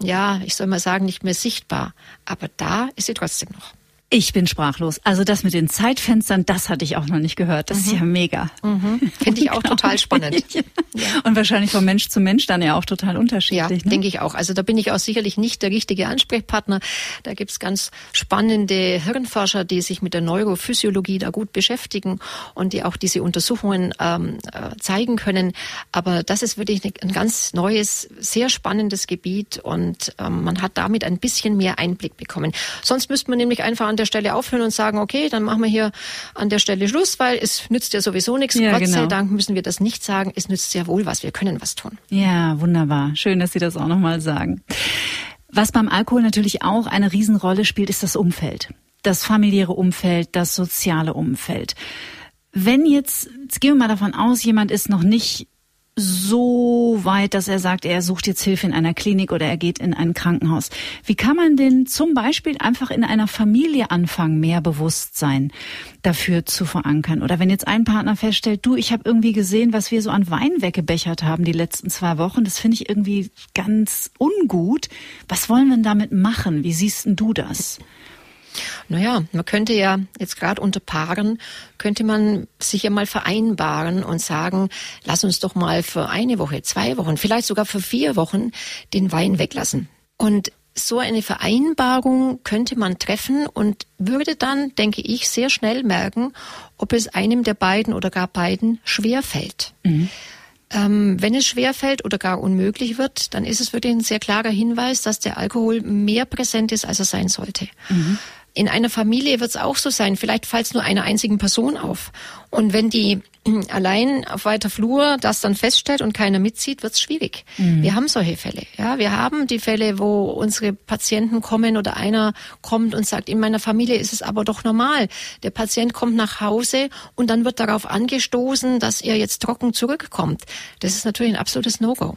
ja, ich soll mal sagen, nicht mehr sichtbar. Aber da ist sie trotzdem noch. Ich bin sprachlos. Also das mit den Zeitfenstern, das hatte ich auch noch nicht gehört. Das mhm. ist ja mega. Mhm. [LAUGHS] Finde ich auch total spannend. [LAUGHS] ja. Und wahrscheinlich von Mensch zu Mensch dann ja auch total unterschiedlich. Ja, ne? denke ich auch. Also da bin ich auch sicherlich nicht der richtige Ansprechpartner. Da gibt's ganz spannende Hirnforscher, die sich mit der Neurophysiologie da gut beschäftigen und die auch diese Untersuchungen ähm, äh, zeigen können. Aber das ist wirklich ein ganz neues, sehr spannendes Gebiet und ähm, man hat damit ein bisschen mehr Einblick bekommen. Sonst müsste man nämlich einfach an der Stelle aufhören und sagen, okay, dann machen wir hier an der Stelle Schluss, weil es nützt ja sowieso nichts. Ja, Gott genau. sei Dank müssen wir das nicht sagen. Es nützt sehr wohl was. Wir können was tun. Ja, wunderbar. Schön, dass Sie das auch nochmal sagen. Was beim Alkohol natürlich auch eine Riesenrolle spielt, ist das Umfeld. Das familiäre Umfeld, das soziale Umfeld. Wenn jetzt, jetzt gehen wir mal davon aus, jemand ist noch nicht so weit, dass er sagt, er sucht jetzt Hilfe in einer Klinik oder er geht in ein Krankenhaus. Wie kann man denn zum Beispiel einfach in einer Familie anfangen, mehr Bewusstsein dafür zu verankern? Oder wenn jetzt ein Partner feststellt, du, ich habe irgendwie gesehen, was wir so an Wein weggebechert haben die letzten zwei Wochen, das finde ich irgendwie ganz ungut. Was wollen wir denn damit machen? Wie siehst denn du das? Naja, man könnte ja jetzt gerade unter Paaren, könnte man sich ja mal vereinbaren und sagen, lass uns doch mal für eine Woche, zwei Wochen, vielleicht sogar für vier Wochen den Wein weglassen. Und so eine Vereinbarung könnte man treffen und würde dann, denke ich, sehr schnell merken, ob es einem der beiden oder gar beiden schwerfällt. Mhm. Ähm, wenn es schwerfällt oder gar unmöglich wird, dann ist es wirklich ein sehr klarer Hinweis, dass der Alkohol mehr präsent ist, als er sein sollte. Mhm. In einer Familie wird es auch so sein. Vielleicht fällt es nur einer einzigen Person auf. Und wenn die allein auf weiter Flur das dann feststellt und keiner mitzieht, wird es schwierig. Mhm. Wir haben solche Fälle. Ja, wir haben die Fälle, wo unsere Patienten kommen oder einer kommt und sagt, in meiner Familie ist es aber doch normal. Der Patient kommt nach Hause und dann wird darauf angestoßen, dass er jetzt trocken zurückkommt. Das ist natürlich ein absolutes No-Go.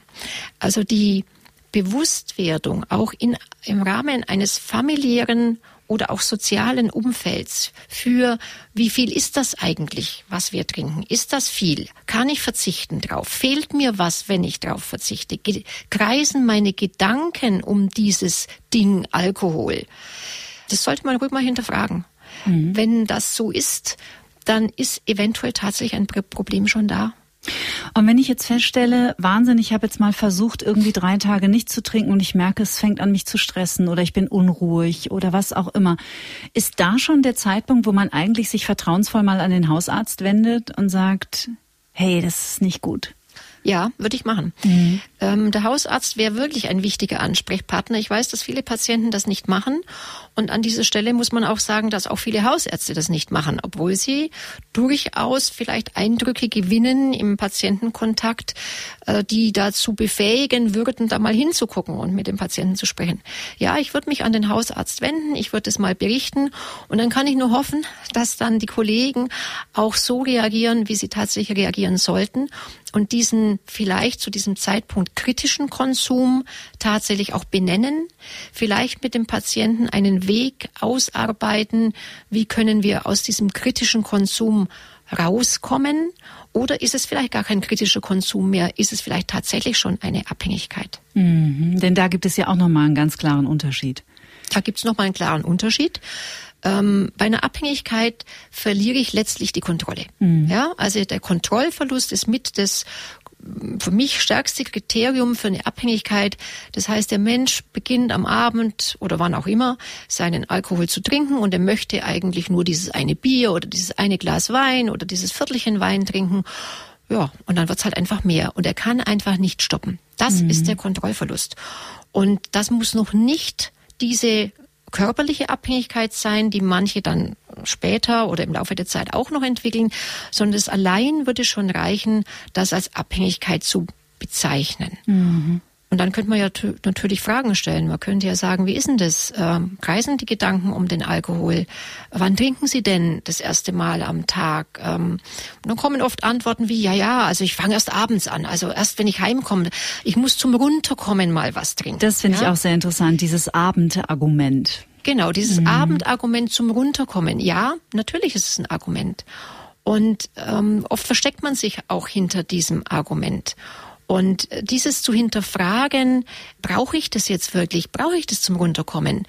Also die Bewusstwerdung auch in, im Rahmen eines familiären oder auch sozialen Umfelds für wie viel ist das eigentlich, was wir trinken? Ist das viel? Kann ich verzichten drauf? Fehlt mir was, wenn ich drauf verzichte? Kreisen meine Gedanken um dieses Ding Alkohol? Das sollte man ruhig mal hinterfragen. Mhm. Wenn das so ist, dann ist eventuell tatsächlich ein Problem schon da. Und wenn ich jetzt feststelle, Wahnsinn, ich habe jetzt mal versucht, irgendwie drei Tage nicht zu trinken und ich merke, es fängt an mich zu stressen oder ich bin unruhig oder was auch immer, ist da schon der Zeitpunkt, wo man eigentlich sich vertrauensvoll mal an den Hausarzt wendet und sagt, hey, das ist nicht gut? Ja, würde ich machen. Mhm. Ähm, der Hausarzt wäre wirklich ein wichtiger Ansprechpartner. Ich weiß, dass viele Patienten das nicht machen. Und an dieser Stelle muss man auch sagen, dass auch viele Hausärzte das nicht machen, obwohl sie durchaus vielleicht Eindrücke gewinnen im Patientenkontakt, äh, die dazu befähigen würden, da mal hinzugucken und mit dem Patienten zu sprechen. Ja, ich würde mich an den Hausarzt wenden, ich würde es mal berichten und dann kann ich nur hoffen, dass dann die Kollegen auch so reagieren, wie sie tatsächlich reagieren sollten und diesen vielleicht zu diesem Zeitpunkt kritischen Konsum tatsächlich auch benennen, vielleicht mit dem Patienten einen Weg ausarbeiten, wie können wir aus diesem kritischen Konsum rauskommen oder ist es vielleicht gar kein kritischer Konsum mehr, ist es vielleicht tatsächlich schon eine Abhängigkeit? Mhm, denn da gibt es ja auch nochmal einen ganz klaren Unterschied. Da gibt es nochmal einen klaren Unterschied. Ähm, bei einer Abhängigkeit verliere ich letztlich die Kontrolle. Mhm. Ja, also der Kontrollverlust ist mit das für mich stärkste Kriterium für eine Abhängigkeit. Das heißt, der Mensch beginnt am Abend oder wann auch immer seinen Alkohol zu trinken und er möchte eigentlich nur dieses eine Bier oder dieses eine Glas Wein oder dieses Viertelchen Wein trinken. Ja, und dann wird's halt einfach mehr und er kann einfach nicht stoppen. Das mhm. ist der Kontrollverlust. Und das muss noch nicht diese körperliche Abhängigkeit sein, die manche dann später oder im Laufe der Zeit auch noch entwickeln, sondern es allein würde schon reichen, das als Abhängigkeit zu bezeichnen. Mhm. Und dann könnte man ja natürlich Fragen stellen. Man könnte ja sagen, wie ist denn das? Ähm, kreisen die Gedanken um den Alkohol? Wann trinken Sie denn das erste Mal am Tag? Ähm, und dann kommen oft Antworten wie, ja, ja, also ich fange erst abends an. Also erst wenn ich heimkomme. Ich muss zum Runterkommen mal was trinken. Das finde ja? ich auch sehr interessant, dieses Abendargument. Genau, dieses mhm. Abendargument zum Runterkommen. Ja, natürlich ist es ein Argument. Und ähm, oft versteckt man sich auch hinter diesem Argument. Und dieses zu hinterfragen, brauche ich das jetzt wirklich? Brauche ich das zum Runterkommen?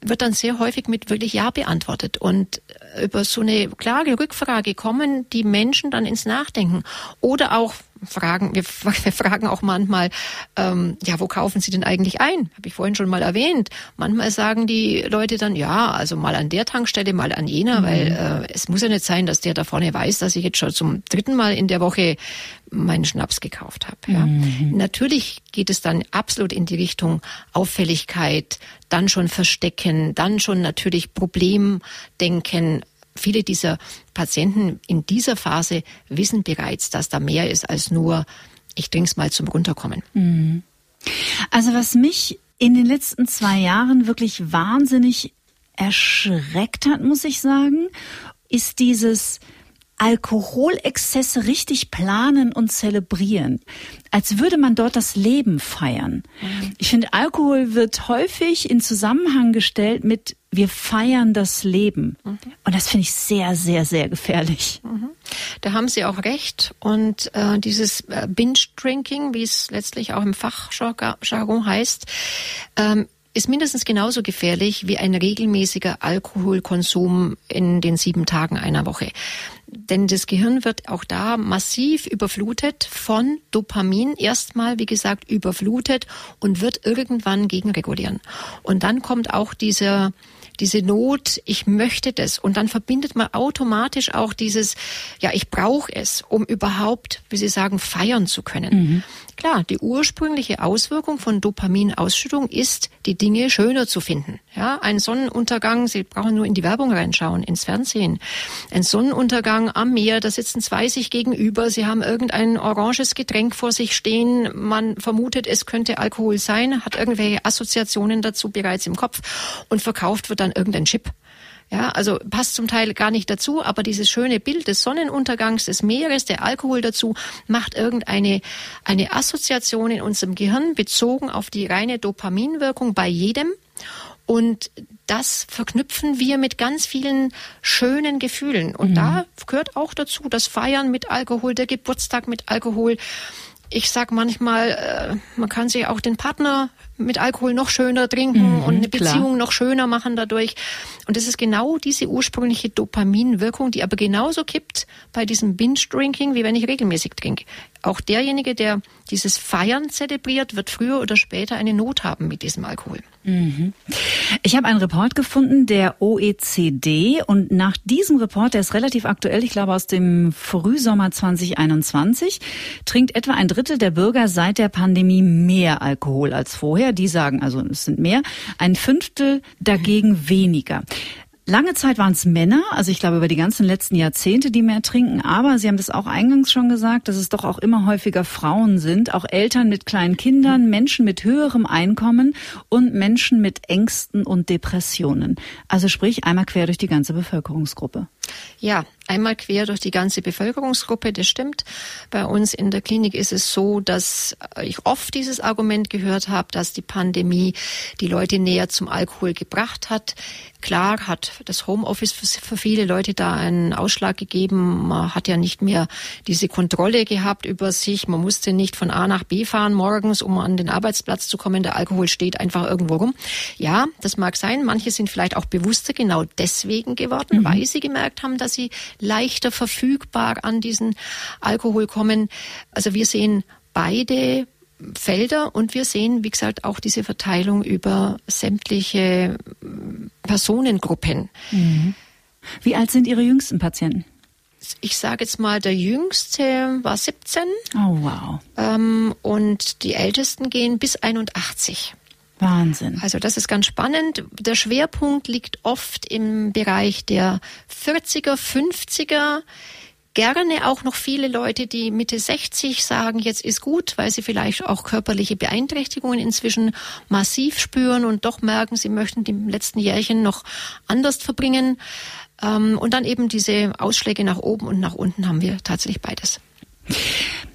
wird dann sehr häufig mit wirklich Ja beantwortet. Und über so eine klare Rückfrage kommen die Menschen dann ins Nachdenken. Oder auch fragen, wir, [LAUGHS] wir fragen auch manchmal, ähm, ja, wo kaufen Sie denn eigentlich ein? Habe ich vorhin schon mal erwähnt. Manchmal sagen die Leute dann, ja, also mal an der Tankstelle, mal an jener, mhm. weil äh, es muss ja nicht sein, dass der da vorne weiß, dass ich jetzt schon zum dritten Mal in der Woche meinen Schnaps gekauft habe. Ja. Mhm. Natürlich geht es dann absolut in die Richtung Auffälligkeit, dann schon Verstecken, dann schon natürlich Problemdenken, viele dieser Patienten in dieser Phase wissen bereits, dass da mehr ist als nur, ich trinke es mal zum Runterkommen. Mhm. Also was mich in den letzten zwei Jahren wirklich wahnsinnig erschreckt hat, muss ich sagen, ist dieses, Alkoholexzesse richtig planen und zelebrieren, als würde man dort das Leben feiern. Mhm. Ich finde, Alkohol wird häufig in Zusammenhang gestellt mit wir feiern das Leben. Mhm. Und das finde ich sehr, sehr, sehr gefährlich. Mhm. Da haben Sie auch recht. Und äh, dieses äh, Binge-Drinking, wie es letztlich auch im Fachjargon heißt, ähm, ist mindestens genauso gefährlich wie ein regelmäßiger Alkoholkonsum in den sieben Tagen einer Woche. Denn das Gehirn wird auch da massiv überflutet von Dopamin, erstmal, wie gesagt, überflutet und wird irgendwann gegenregulieren. Und dann kommt auch dieser diese Not, ich möchte das. Und dann verbindet man automatisch auch dieses, ja, ich brauche es, um überhaupt, wie Sie sagen, feiern zu können. Mhm. Klar, die ursprüngliche Auswirkung von Dopaminausschüttung ist, die Dinge schöner zu finden. Ja, ein Sonnenuntergang, Sie brauchen nur in die Werbung reinschauen, ins Fernsehen. Ein Sonnenuntergang am Meer, da sitzen zwei sich gegenüber, Sie haben irgendein oranges Getränk vor sich stehen, man vermutet, es könnte Alkohol sein, hat irgendwelche Assoziationen dazu bereits im Kopf und verkauft wird dann irgendein Chip. Ja, also passt zum Teil gar nicht dazu, aber dieses schöne Bild des Sonnenuntergangs, des Meeres, der Alkohol dazu, macht irgendeine eine Assoziation in unserem Gehirn bezogen auf die reine Dopaminwirkung bei jedem. Und das verknüpfen wir mit ganz vielen schönen Gefühlen. Und mhm. da gehört auch dazu das Feiern mit Alkohol, der Geburtstag mit Alkohol. Ich sag manchmal, äh, man kann sich auch den Partner mit Alkohol noch schöner trinken mhm, und eine Beziehung klar. noch schöner machen dadurch. Und es ist genau diese ursprüngliche Dopaminwirkung, die aber genauso kippt bei diesem Binge-Drinking, wie wenn ich regelmäßig trinke. Auch derjenige, der dieses Feiern zelebriert, wird früher oder später eine Not haben mit diesem Alkohol. Mhm. Ich habe einen Report gefunden der OECD und nach diesem Report, der ist relativ aktuell, ich glaube aus dem Frühsommer 2021, trinkt etwa ein Drittel der Bürger seit der Pandemie mehr Alkohol als vorher mehr, die sagen, also es sind mehr, ein Fünftel dagegen weniger. Lange Zeit waren es Männer, also ich glaube über die ganzen letzten Jahrzehnte, die mehr trinken, aber Sie haben das auch eingangs schon gesagt, dass es doch auch immer häufiger Frauen sind, auch Eltern mit kleinen Kindern, Menschen mit höherem Einkommen und Menschen mit Ängsten und Depressionen. Also sprich einmal quer durch die ganze Bevölkerungsgruppe. Ja, einmal quer durch die ganze Bevölkerungsgruppe, das stimmt. Bei uns in der Klinik ist es so, dass ich oft dieses Argument gehört habe, dass die Pandemie die Leute näher zum Alkohol gebracht hat. Klar hat das Homeoffice für viele Leute da einen Ausschlag gegeben. Man hat ja nicht mehr diese Kontrolle gehabt über sich. Man musste nicht von A nach B fahren morgens, um an den Arbeitsplatz zu kommen. Der Alkohol steht einfach irgendwo rum. Ja, das mag sein. Manche sind vielleicht auch bewusster genau deswegen geworden, mhm. weil sie gemerkt haben, dass sie leichter verfügbar an diesen Alkohol kommen. Also wir sehen beide Felder und wir sehen, wie gesagt, auch diese Verteilung über sämtliche Personengruppen. Mhm. Wie alt sind Ihre jüngsten Patienten? Ich sage jetzt mal, der jüngste war 17. Oh, wow. Ähm, und die ältesten gehen bis 81. Wahnsinn. Also das ist ganz spannend. Der Schwerpunkt liegt oft im Bereich der 40er, 50er. Gerne auch noch viele Leute, die Mitte 60 sagen, jetzt ist gut, weil sie vielleicht auch körperliche Beeinträchtigungen inzwischen massiv spüren und doch merken, sie möchten die letzten Jährchen noch anders verbringen. Ähm, und dann eben diese Ausschläge nach oben und nach unten haben wir tatsächlich beides.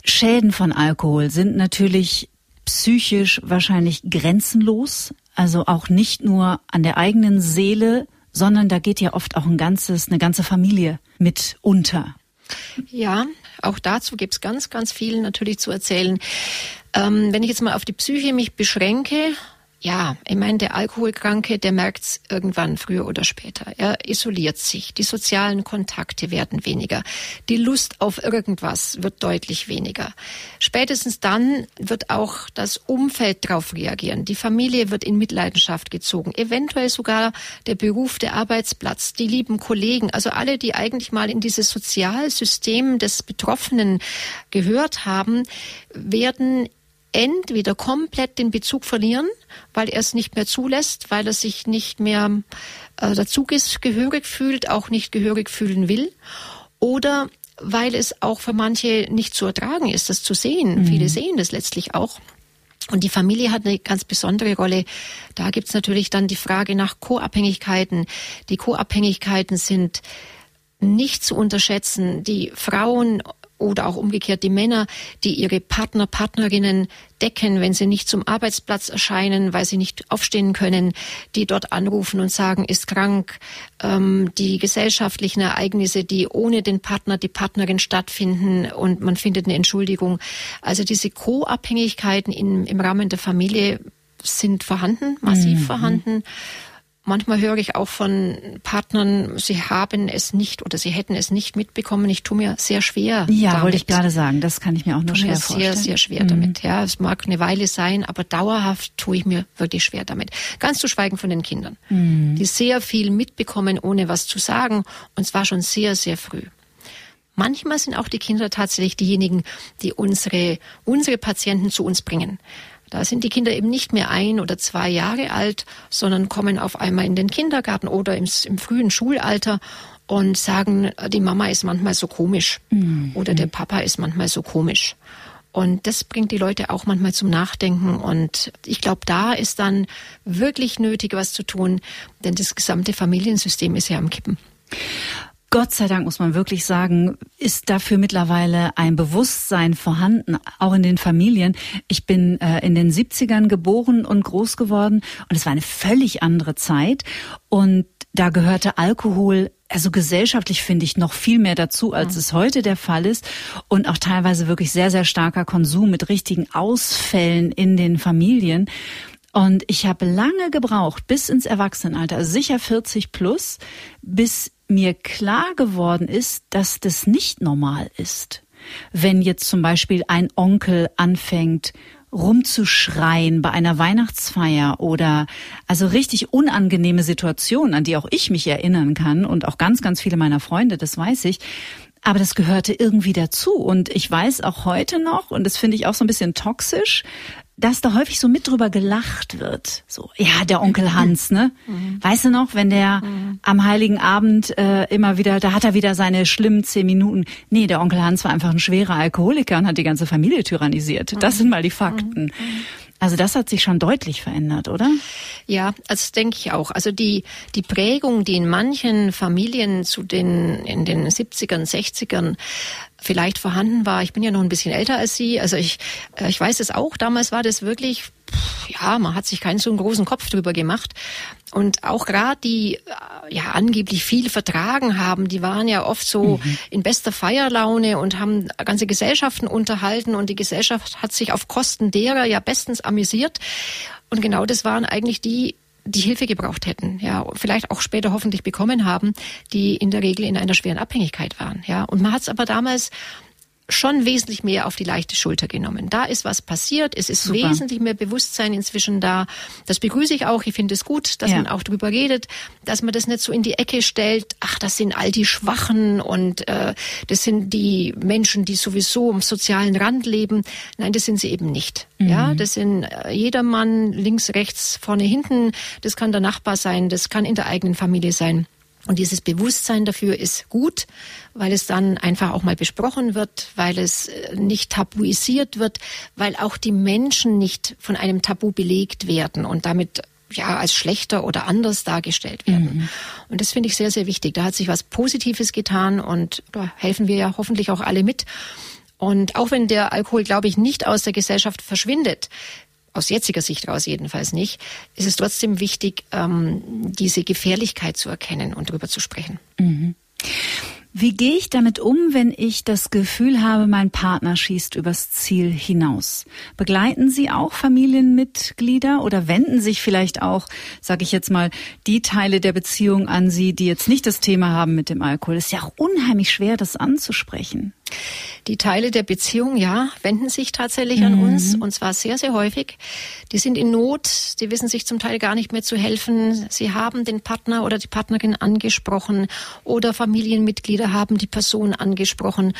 Schäden von Alkohol sind natürlich psychisch wahrscheinlich grenzenlos, also auch nicht nur an der eigenen Seele, sondern da geht ja oft auch ein ganzes, eine ganze Familie mit unter. Ja, auch dazu gibt es ganz, ganz viel natürlich zu erzählen. Ähm, wenn ich jetzt mal auf die Psyche mich beschränke, ja, ich meine, der Alkoholkranke, der merkt's irgendwann früher oder später. Er isoliert sich, die sozialen Kontakte werden weniger, die Lust auf irgendwas wird deutlich weniger. Spätestens dann wird auch das Umfeld darauf reagieren. Die Familie wird in Mitleidenschaft gezogen, eventuell sogar der Beruf, der Arbeitsplatz, die lieben Kollegen, also alle, die eigentlich mal in dieses Sozialsystem des Betroffenen gehört haben, werden entweder komplett den Bezug verlieren, weil er es nicht mehr zulässt, weil er sich nicht mehr äh, dazu gehörig fühlt, auch nicht gehörig fühlen will, oder weil es auch für manche nicht zu ertragen ist, das zu sehen. Mhm. Viele sehen das letztlich auch. Und die Familie hat eine ganz besondere Rolle. Da gibt's natürlich dann die Frage nach Co-Abhängigkeiten. Die Co-Abhängigkeiten sind nicht zu unterschätzen, die Frauen oder auch umgekehrt die Männer, die ihre Partner, Partnerinnen decken, wenn sie nicht zum Arbeitsplatz erscheinen, weil sie nicht aufstehen können, die dort anrufen und sagen, ist krank, ähm, die gesellschaftlichen Ereignisse, die ohne den Partner, die Partnerin stattfinden und man findet eine Entschuldigung. Also diese Co-Abhängigkeiten im Rahmen der Familie sind vorhanden, massiv mhm. vorhanden. Manchmal höre ich auch von Partnern, sie haben es nicht oder sie hätten es nicht mitbekommen. Ich tue mir sehr schwer. Ja, damit. wollte ich gerade sagen. Das kann ich mir auch nur schwer mir vorstellen. Sehr, sehr schwer mhm. damit. Ja, es mag eine Weile sein, aber dauerhaft tue ich mir wirklich schwer damit. Ganz zu schweigen von den Kindern, mhm. die sehr viel mitbekommen, ohne was zu sagen, und zwar schon sehr, sehr früh. Manchmal sind auch die Kinder tatsächlich diejenigen, die unsere, unsere Patienten zu uns bringen. Da sind die Kinder eben nicht mehr ein oder zwei Jahre alt, sondern kommen auf einmal in den Kindergarten oder im, im frühen Schulalter und sagen, die Mama ist manchmal so komisch mhm. oder der Papa ist manchmal so komisch. Und das bringt die Leute auch manchmal zum Nachdenken. Und ich glaube, da ist dann wirklich nötig, was zu tun, denn das gesamte Familiensystem ist ja am Kippen. Gott sei Dank muss man wirklich sagen, ist dafür mittlerweile ein Bewusstsein vorhanden, auch in den Familien. Ich bin äh, in den 70ern geboren und groß geworden und es war eine völlig andere Zeit und da gehörte Alkohol also gesellschaftlich finde ich noch viel mehr dazu, als es heute der Fall ist. Und auch teilweise wirklich sehr, sehr starker Konsum mit richtigen Ausfällen in den Familien. Und ich habe lange gebraucht, bis ins Erwachsenenalter, also sicher 40 plus, bis mir klar geworden ist, dass das nicht normal ist. Wenn jetzt zum Beispiel ein Onkel anfängt, rumzuschreien bei einer Weihnachtsfeier oder also richtig unangenehme Situationen, an die auch ich mich erinnern kann und auch ganz, ganz viele meiner Freunde, das weiß ich. Aber das gehörte irgendwie dazu. Und ich weiß auch heute noch, und das finde ich auch so ein bisschen toxisch, dass da häufig so mit drüber gelacht wird. So, ja, der Onkel Hans, ne? Weißt du noch, wenn der am Heiligen Abend äh, immer wieder, da hat er wieder seine schlimmen zehn Minuten. Nee, der Onkel Hans war einfach ein schwerer Alkoholiker und hat die ganze Familie tyrannisiert. Das sind mal die Fakten. Also das hat sich schon deutlich verändert, oder? Ja, also das denke ich auch. Also die, die Prägung, die in manchen Familien zu den, in den 70ern, 60ern vielleicht vorhanden war. Ich bin ja noch ein bisschen älter als Sie. Also ich, äh, ich weiß es auch. Damals war das wirklich, ja, man hat sich keinen so einen großen Kopf drüber gemacht. Und auch gerade die, äh, ja, angeblich viel vertragen haben, die waren ja oft so mhm. in bester Feierlaune und haben ganze Gesellschaften unterhalten und die Gesellschaft hat sich auf Kosten derer ja bestens amüsiert. Und genau das waren eigentlich die, die Hilfe gebraucht hätten, ja, vielleicht auch später hoffentlich bekommen haben, die in der Regel in einer schweren Abhängigkeit waren, ja. Und man hat es aber damals schon wesentlich mehr auf die leichte Schulter genommen. Da ist was passiert, es ist Super. wesentlich mehr Bewusstsein inzwischen da. Das begrüße ich auch. Ich finde es gut, dass ja. man auch drüber redet, dass man das nicht so in die Ecke stellt. Ach, das sind all die Schwachen und äh, das sind die Menschen, die sowieso am sozialen Rand leben. Nein, das sind sie eben nicht. Mhm. Ja, das sind äh, jedermann links, rechts, vorne, hinten. Das kann der Nachbar sein, das kann in der eigenen Familie sein. Und dieses Bewusstsein dafür ist gut, weil es dann einfach auch mal besprochen wird, weil es äh, nicht tabuisiert wird, weil auch die Menschen nicht von einem Tabu belegt werden und damit ja als schlechter oder anders dargestellt werden. Mhm. Und das finde ich sehr, sehr wichtig. Da hat sich was Positives getan und da helfen wir ja hoffentlich auch alle mit. Und auch wenn der Alkohol, glaube ich, nicht aus der Gesellschaft verschwindet, aus jetziger Sicht raus jedenfalls nicht, ist es trotzdem wichtig, ähm, diese Gefährlichkeit zu erkennen und darüber zu sprechen. Mhm. Wie gehe ich damit um, wenn ich das Gefühl habe, mein Partner schießt übers Ziel hinaus? Begleiten Sie auch Familienmitglieder oder wenden sich vielleicht auch, sage ich jetzt mal, die Teile der Beziehung an Sie, die jetzt nicht das Thema haben mit dem Alkohol? Es ist ja auch unheimlich schwer, das anzusprechen. Die Teile der Beziehung, ja, wenden sich tatsächlich mhm. an uns und zwar sehr, sehr häufig. Die sind in Not, die wissen sich zum Teil gar nicht mehr zu helfen. Sie haben den Partner oder die Partnerin angesprochen oder Familienmitglieder haben die Person angesprochen.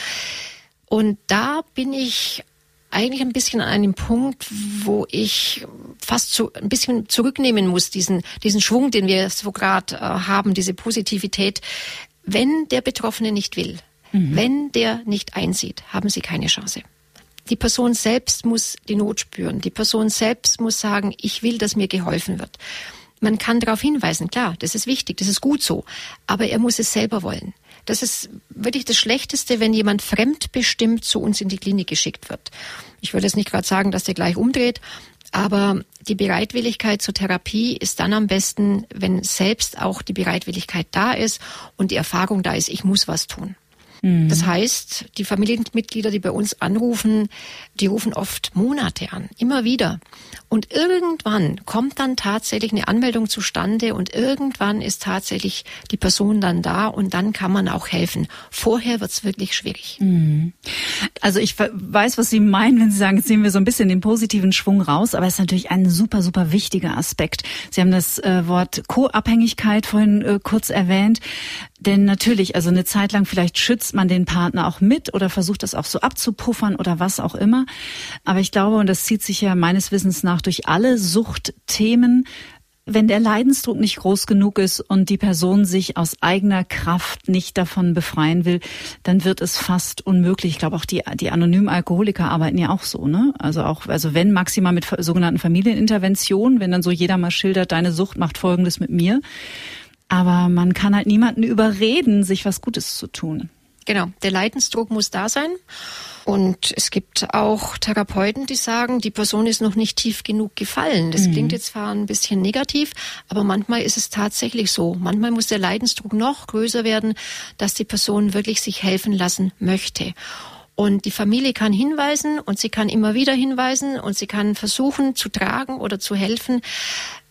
Und da bin ich eigentlich ein bisschen an einem Punkt, wo ich fast so ein bisschen zurücknehmen muss, diesen, diesen Schwung, den wir so gerade äh, haben, diese Positivität. Wenn der Betroffene nicht will, Mhm. Wenn der nicht einsieht, haben Sie keine Chance. Die Person selbst muss die Not spüren. Die Person selbst muss sagen, ich will, dass mir geholfen wird. Man kann darauf hinweisen, klar, das ist wichtig, das ist gut so, aber er muss es selber wollen. das ist wirklich das Schlechteste, wenn jemand fremdbestimmt zu uns in die Klinik geschickt wird. Ich würde jetzt nicht gerade sagen, dass der gleich umdreht, aber die Bereitwilligkeit zur Therapie ist dann am besten, wenn selbst auch die Bereitwilligkeit da ist und die Erfahrung da ist, ich muss was tun. Mhm. Das heißt, die Familienmitglieder, die bei uns anrufen, die rufen oft Monate an, immer wieder. Und irgendwann kommt dann tatsächlich eine Anmeldung zustande und irgendwann ist tatsächlich die Person dann da und dann kann man auch helfen. Vorher wird es wirklich schwierig. Mhm. Also ich weiß, was Sie meinen, wenn Sie sagen, jetzt sehen wir so ein bisschen den positiven Schwung raus, aber es ist natürlich ein super, super wichtiger Aspekt. Sie haben das äh, Wort Co-Abhängigkeit vorhin äh, kurz erwähnt. Denn natürlich, also eine Zeit lang vielleicht schützt man den Partner auch mit oder versucht das auch so abzupuffern oder was auch immer. Aber ich glaube, und das zieht sich ja meines Wissens nach durch alle Suchtthemen, wenn der Leidensdruck nicht groß genug ist und die Person sich aus eigener Kraft nicht davon befreien will, dann wird es fast unmöglich. Ich glaube auch die, die anonymen Alkoholiker arbeiten ja auch so, ne? Also auch, also wenn maximal mit sogenannten Familieninterventionen, wenn dann so jeder mal schildert, deine Sucht macht Folgendes mit mir, aber man kann halt niemanden überreden, sich was Gutes zu tun. Genau, der Leidensdruck muss da sein. Und es gibt auch Therapeuten, die sagen, die Person ist noch nicht tief genug gefallen. Das mhm. klingt jetzt zwar ein bisschen negativ, aber manchmal ist es tatsächlich so. Manchmal muss der Leidensdruck noch größer werden, dass die Person wirklich sich helfen lassen möchte. Und die Familie kann hinweisen und sie kann immer wieder hinweisen und sie kann versuchen zu tragen oder zu helfen.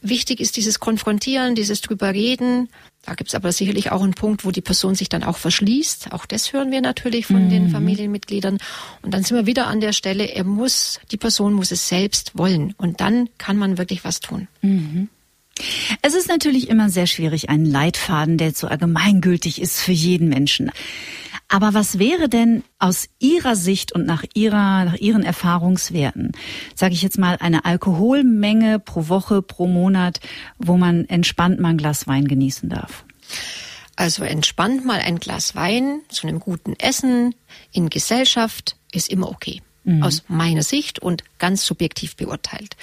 Wichtig ist dieses Konfrontieren, dieses drüber reden. Da gibt es aber sicherlich auch einen Punkt, wo die Person sich dann auch verschließt. Auch das hören wir natürlich von mhm. den Familienmitgliedern. Und dann sind wir wieder an der Stelle, er muss, die Person muss es selbst wollen. Und dann kann man wirklich was tun. Mhm. Es ist natürlich immer sehr schwierig, einen Leitfaden, der so allgemeingültig ist für jeden Menschen. Aber was wäre denn aus Ihrer Sicht und nach Ihrer, nach Ihren Erfahrungswerten, sage ich jetzt mal, eine Alkoholmenge pro Woche, pro Monat, wo man entspannt mal ein Glas Wein genießen darf? Also entspannt mal ein Glas Wein zu einem guten Essen in Gesellschaft ist immer okay. Mhm. Aus meiner Sicht und ganz subjektiv beurteilt.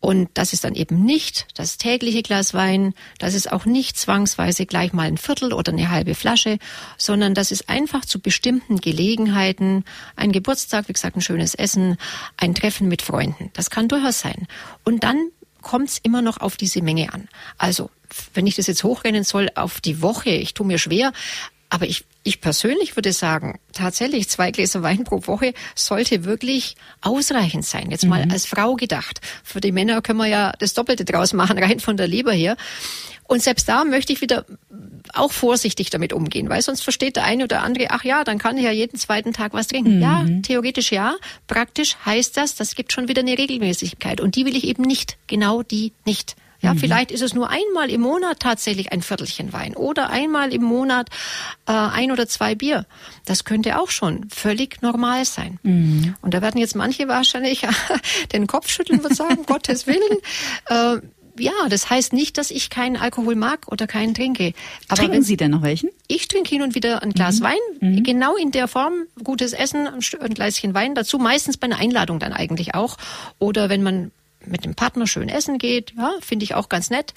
Und das ist dann eben nicht das tägliche Glas Wein, das ist auch nicht zwangsweise gleich mal ein Viertel oder eine halbe Flasche, sondern das ist einfach zu bestimmten Gelegenheiten, ein Geburtstag, wie gesagt, ein schönes Essen, ein Treffen mit Freunden. Das kann durchaus sein. Und dann kommt es immer noch auf diese Menge an. Also, wenn ich das jetzt hochrennen soll auf die Woche, ich tue mir schwer, aber ich, ich persönlich würde sagen, tatsächlich zwei Gläser Wein pro Woche sollte wirklich ausreichend sein. Jetzt mal mhm. als Frau gedacht. Für die Männer können wir ja das Doppelte draus machen, [LAUGHS] rein von der Leber her. Und selbst da möchte ich wieder auch vorsichtig damit umgehen, weil sonst versteht der eine oder andere, ach ja, dann kann ich ja jeden zweiten Tag was trinken. Mhm. Ja, theoretisch ja. Praktisch heißt das, das gibt schon wieder eine Regelmäßigkeit. Und die will ich eben nicht. Genau die nicht. Ja, mhm. vielleicht ist es nur einmal im Monat tatsächlich ein Viertelchen Wein oder einmal im Monat äh, ein oder zwei Bier. Das könnte auch schon völlig normal sein. Mhm. Und da werden jetzt manche wahrscheinlich [LAUGHS] den Kopf schütteln und sagen, [LAUGHS] Gottes Willen. Äh, ja, das heißt nicht, dass ich keinen Alkohol mag oder keinen trinke. Aber Trinken wenn, Sie denn noch welchen? Ich trinke hin und wieder ein Glas mhm. Wein, mhm. genau in der Form, gutes Essen, ein Gläschen Wein dazu, meistens bei einer Einladung dann eigentlich auch. Oder wenn man mit dem Partner schön essen geht, ja, finde ich auch ganz nett.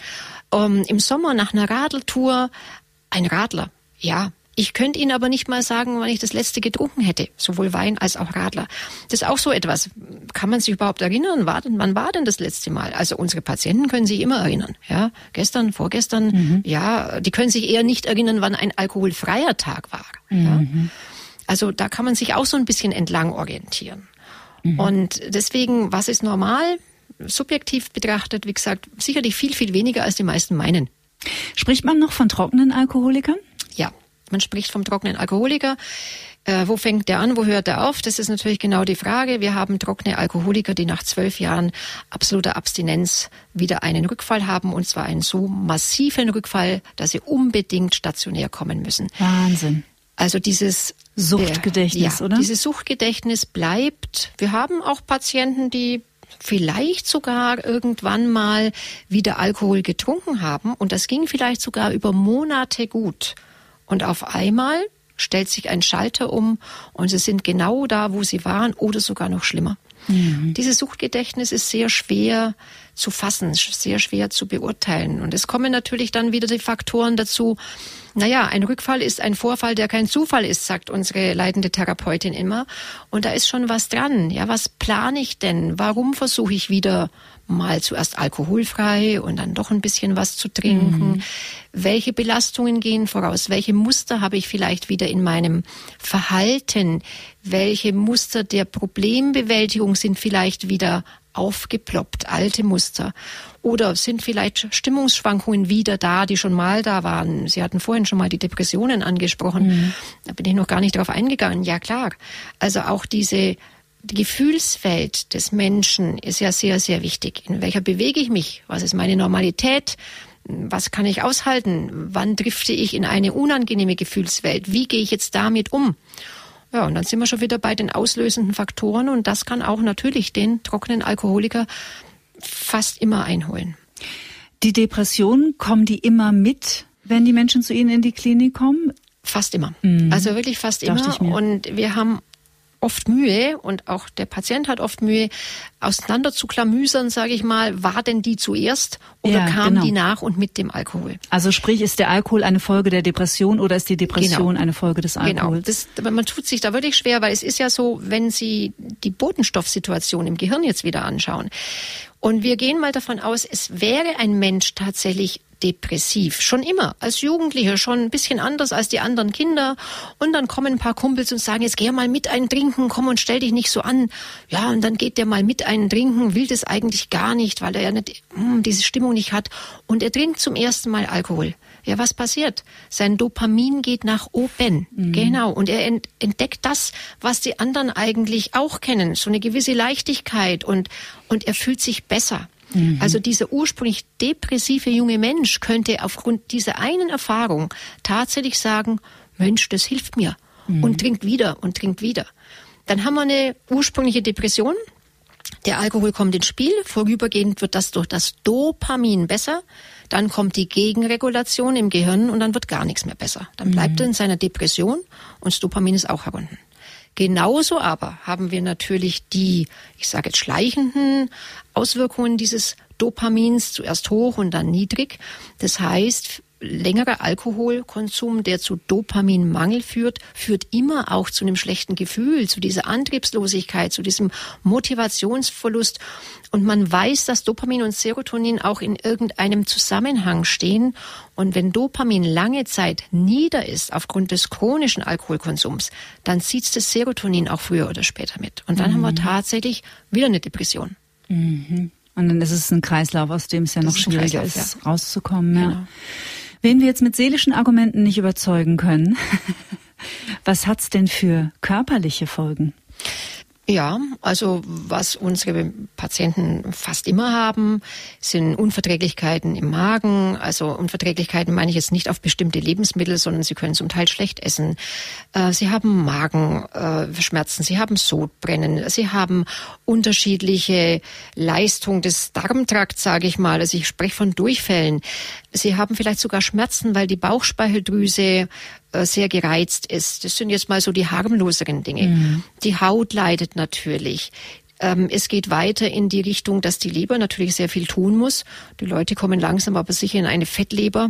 Ähm, Im Sommer nach einer Radeltour ein Radler, ja. Ich könnte Ihnen aber nicht mal sagen, wann ich das letzte getrunken hätte, sowohl Wein als auch Radler. Das ist auch so etwas. Kann man sich überhaupt erinnern? War denn, wann war denn das letzte Mal? Also unsere Patienten können sich immer erinnern. Ja, gestern, vorgestern. Mhm. Ja, die können sich eher nicht erinnern, wann ein alkoholfreier Tag war. Mhm. Ja? Also da kann man sich auch so ein bisschen entlang orientieren. Mhm. Und deswegen, was ist normal? Subjektiv betrachtet, wie gesagt, sicherlich viel, viel weniger als die meisten meinen. Spricht man noch von trockenen Alkoholikern? Ja, man spricht vom trockenen Alkoholiker. Äh, wo fängt der an, wo hört er auf? Das ist natürlich genau die Frage. Wir haben trockene Alkoholiker, die nach zwölf Jahren absoluter Abstinenz wieder einen Rückfall haben und zwar einen so massiven Rückfall, dass sie unbedingt stationär kommen müssen. Wahnsinn. Also dieses Suchtgedächtnis, ja, oder? Dieses Suchtgedächtnis bleibt. Wir haben auch Patienten, die vielleicht sogar irgendwann mal wieder Alkohol getrunken haben und das ging vielleicht sogar über Monate gut. Und auf einmal stellt sich ein Schalter um und sie sind genau da, wo sie waren oder sogar noch schlimmer. Mhm. Dieses Suchtgedächtnis ist sehr schwer zu fassen, sehr schwer zu beurteilen. Und es kommen natürlich dann wieder die Faktoren dazu. Naja, ein Rückfall ist ein Vorfall, der kein Zufall ist, sagt unsere leitende Therapeutin immer. Und da ist schon was dran. Ja, was plane ich denn? Warum versuche ich wieder mal zuerst alkoholfrei und dann doch ein bisschen was zu trinken? Mhm. Welche Belastungen gehen voraus? Welche Muster habe ich vielleicht wieder in meinem Verhalten? Welche Muster der Problembewältigung sind vielleicht wieder aufgeploppt, alte Muster? Oder sind vielleicht Stimmungsschwankungen wieder da, die schon mal da waren? Sie hatten vorhin schon mal die Depressionen angesprochen. Mhm. Da bin ich noch gar nicht drauf eingegangen. Ja, klar. Also auch diese die Gefühlswelt des Menschen ist ja sehr, sehr wichtig. In welcher bewege ich mich? Was ist meine Normalität? Was kann ich aushalten? Wann drifte ich in eine unangenehme Gefühlswelt? Wie gehe ich jetzt damit um? Ja, und dann sind wir schon wieder bei den auslösenden Faktoren und das kann auch natürlich den trockenen Alkoholiker fast immer einholen. Die Depressionen, kommen die immer mit, wenn die Menschen zu Ihnen in die Klinik kommen? Fast immer. Mhm. Also wirklich fast immer. Und wir haben oft Mühe und auch der Patient hat oft Mühe, auseinander zu klamüsern, sage ich mal, war denn die zuerst oder ja, kam genau. die nach und mit dem Alkohol? Also sprich, ist der Alkohol eine Folge der Depression oder ist die Depression genau. eine Folge des genau. Alkohols? Genau, das, man tut sich da wirklich schwer, weil es ist ja so, wenn Sie die Botenstoffsituation im Gehirn jetzt wieder anschauen und wir gehen mal davon aus, es wäre ein Mensch tatsächlich depressiv. Schon immer, als Jugendlicher, schon ein bisschen anders als die anderen Kinder. Und dann kommen ein paar Kumpels und sagen, jetzt geh mal mit einen trinken, komm und stell dich nicht so an. Ja, und dann geht der mal mit einen trinken, will das eigentlich gar nicht, weil er ja nicht, hm, diese Stimmung nicht hat. Und er trinkt zum ersten Mal Alkohol. Ja, was passiert? Sein Dopamin geht nach oben. Mhm. Genau. Und er entdeckt das, was die anderen eigentlich auch kennen. So eine gewisse Leichtigkeit und, und er fühlt sich besser. Mhm. Also dieser ursprünglich depressive junge Mensch könnte aufgrund dieser einen Erfahrung tatsächlich sagen, Mensch, das hilft mir. Mhm. Und trinkt wieder und trinkt wieder. Dann haben wir eine ursprüngliche Depression. Der Alkohol kommt ins Spiel. Vorübergehend wird das durch das Dopamin besser. Dann kommt die Gegenregulation im Gehirn und dann wird gar nichts mehr besser. Dann bleibt mhm. er in seiner Depression und das Dopamin ist auch herunten. Genauso aber haben wir natürlich die, ich sage jetzt schleichenden Auswirkungen dieses Dopamins, zuerst hoch und dann niedrig. Das heißt, längerer Alkoholkonsum, der zu Dopaminmangel führt, führt immer auch zu einem schlechten Gefühl, zu dieser Antriebslosigkeit, zu diesem Motivationsverlust. Und man weiß, dass Dopamin und Serotonin auch in irgendeinem Zusammenhang stehen. Und wenn Dopamin lange Zeit nieder ist aufgrund des chronischen Alkoholkonsums, dann zieht das Serotonin auch früher oder später mit. Und dann mhm. haben wir mhm. tatsächlich wieder eine Depression. Mhm. Und dann ist es ein Kreislauf, aus dem es ja noch schwieriger ist, ja. rauszukommen. Ja. Genau. Wen wir jetzt mit seelischen Argumenten nicht überzeugen können, [LAUGHS] was hat's denn für körperliche Folgen? Ja, also was unsere Patienten fast immer haben, sind Unverträglichkeiten im Magen. Also Unverträglichkeiten meine ich jetzt nicht auf bestimmte Lebensmittel, sondern sie können zum Teil schlecht essen. Äh, sie haben Magenschmerzen, sie haben Sodbrennen, sie haben unterschiedliche Leistung des Darmtrakts, sage ich mal. Also ich spreche von Durchfällen. Sie haben vielleicht sogar Schmerzen, weil die Bauchspeicheldrüse sehr gereizt ist. Das sind jetzt mal so die harmloseren Dinge. Mhm. Die Haut leidet natürlich. Ähm, es geht weiter in die Richtung, dass die Leber natürlich sehr viel tun muss. Die Leute kommen langsam aber sicher in eine Fettleber.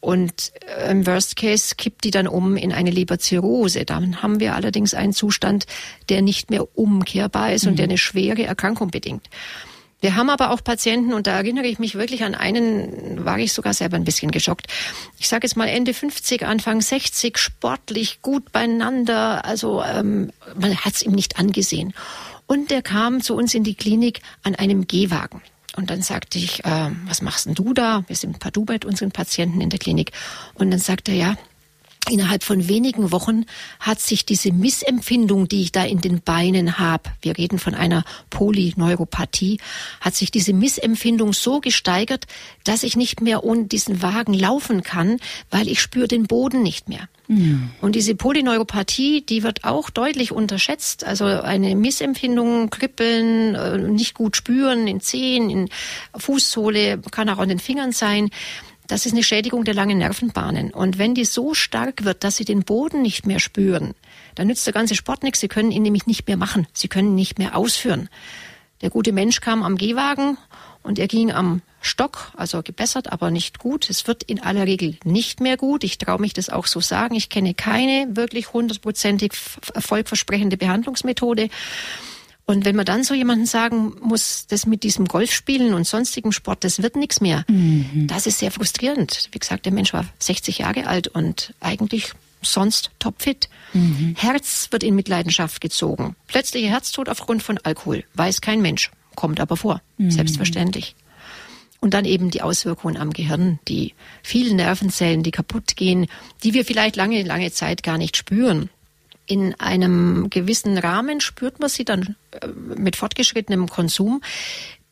Und äh, im Worst Case kippt die dann um in eine Leberzirrhose. Dann haben wir allerdings einen Zustand, der nicht mehr umkehrbar ist mhm. und der eine schwere Erkrankung bedingt. Wir haben aber auch Patienten, und da erinnere ich mich wirklich an einen, war ich sogar selber ein bisschen geschockt. Ich sage jetzt mal Ende 50, Anfang 60, sportlich, gut beieinander. Also ähm, man hat es ihm nicht angesehen. Und der kam zu uns in die Klinik an einem Gehwagen. Und dann sagte ich, äh, was machst denn du da? Wir sind ein paar Du bei unseren Patienten in der Klinik. Und dann sagte er, ja, Innerhalb von wenigen Wochen hat sich diese Missempfindung, die ich da in den Beinen habe, wir reden von einer Polyneuropathie, hat sich diese Missempfindung so gesteigert, dass ich nicht mehr ohne diesen Wagen laufen kann, weil ich spüre den Boden nicht mehr. Mhm. Und diese Polyneuropathie, die wird auch deutlich unterschätzt. Also eine Missempfindung, Kribbeln, äh, nicht gut spüren in Zehen, in Fußsohle, kann auch an den Fingern sein. Das ist eine Schädigung der langen Nervenbahnen. Und wenn die so stark wird, dass sie den Boden nicht mehr spüren, dann nützt der ganze Sport nichts. Sie können ihn nämlich nicht mehr machen. Sie können ihn nicht mehr ausführen. Der gute Mensch kam am Gehwagen und er ging am Stock, also gebessert, aber nicht gut. Es wird in aller Regel nicht mehr gut. Ich traue mich das auch so sagen. Ich kenne keine wirklich hundertprozentig erfolgversprechende Behandlungsmethode. Und wenn man dann so jemanden sagen muss, das mit diesem Golfspielen und sonstigem Sport, das wird nichts mehr, mhm. das ist sehr frustrierend. Wie gesagt, der Mensch war 60 Jahre alt und eigentlich sonst topfit. Mhm. Herz wird in Mitleidenschaft gezogen. Plötzlicher Herztod aufgrund von Alkohol. Weiß kein Mensch. Kommt aber vor. Mhm. Selbstverständlich. Und dann eben die Auswirkungen am Gehirn, die vielen Nervenzellen, die kaputt gehen, die wir vielleicht lange, lange Zeit gar nicht spüren in einem gewissen Rahmen spürt man sie dann äh, mit fortgeschrittenem Konsum.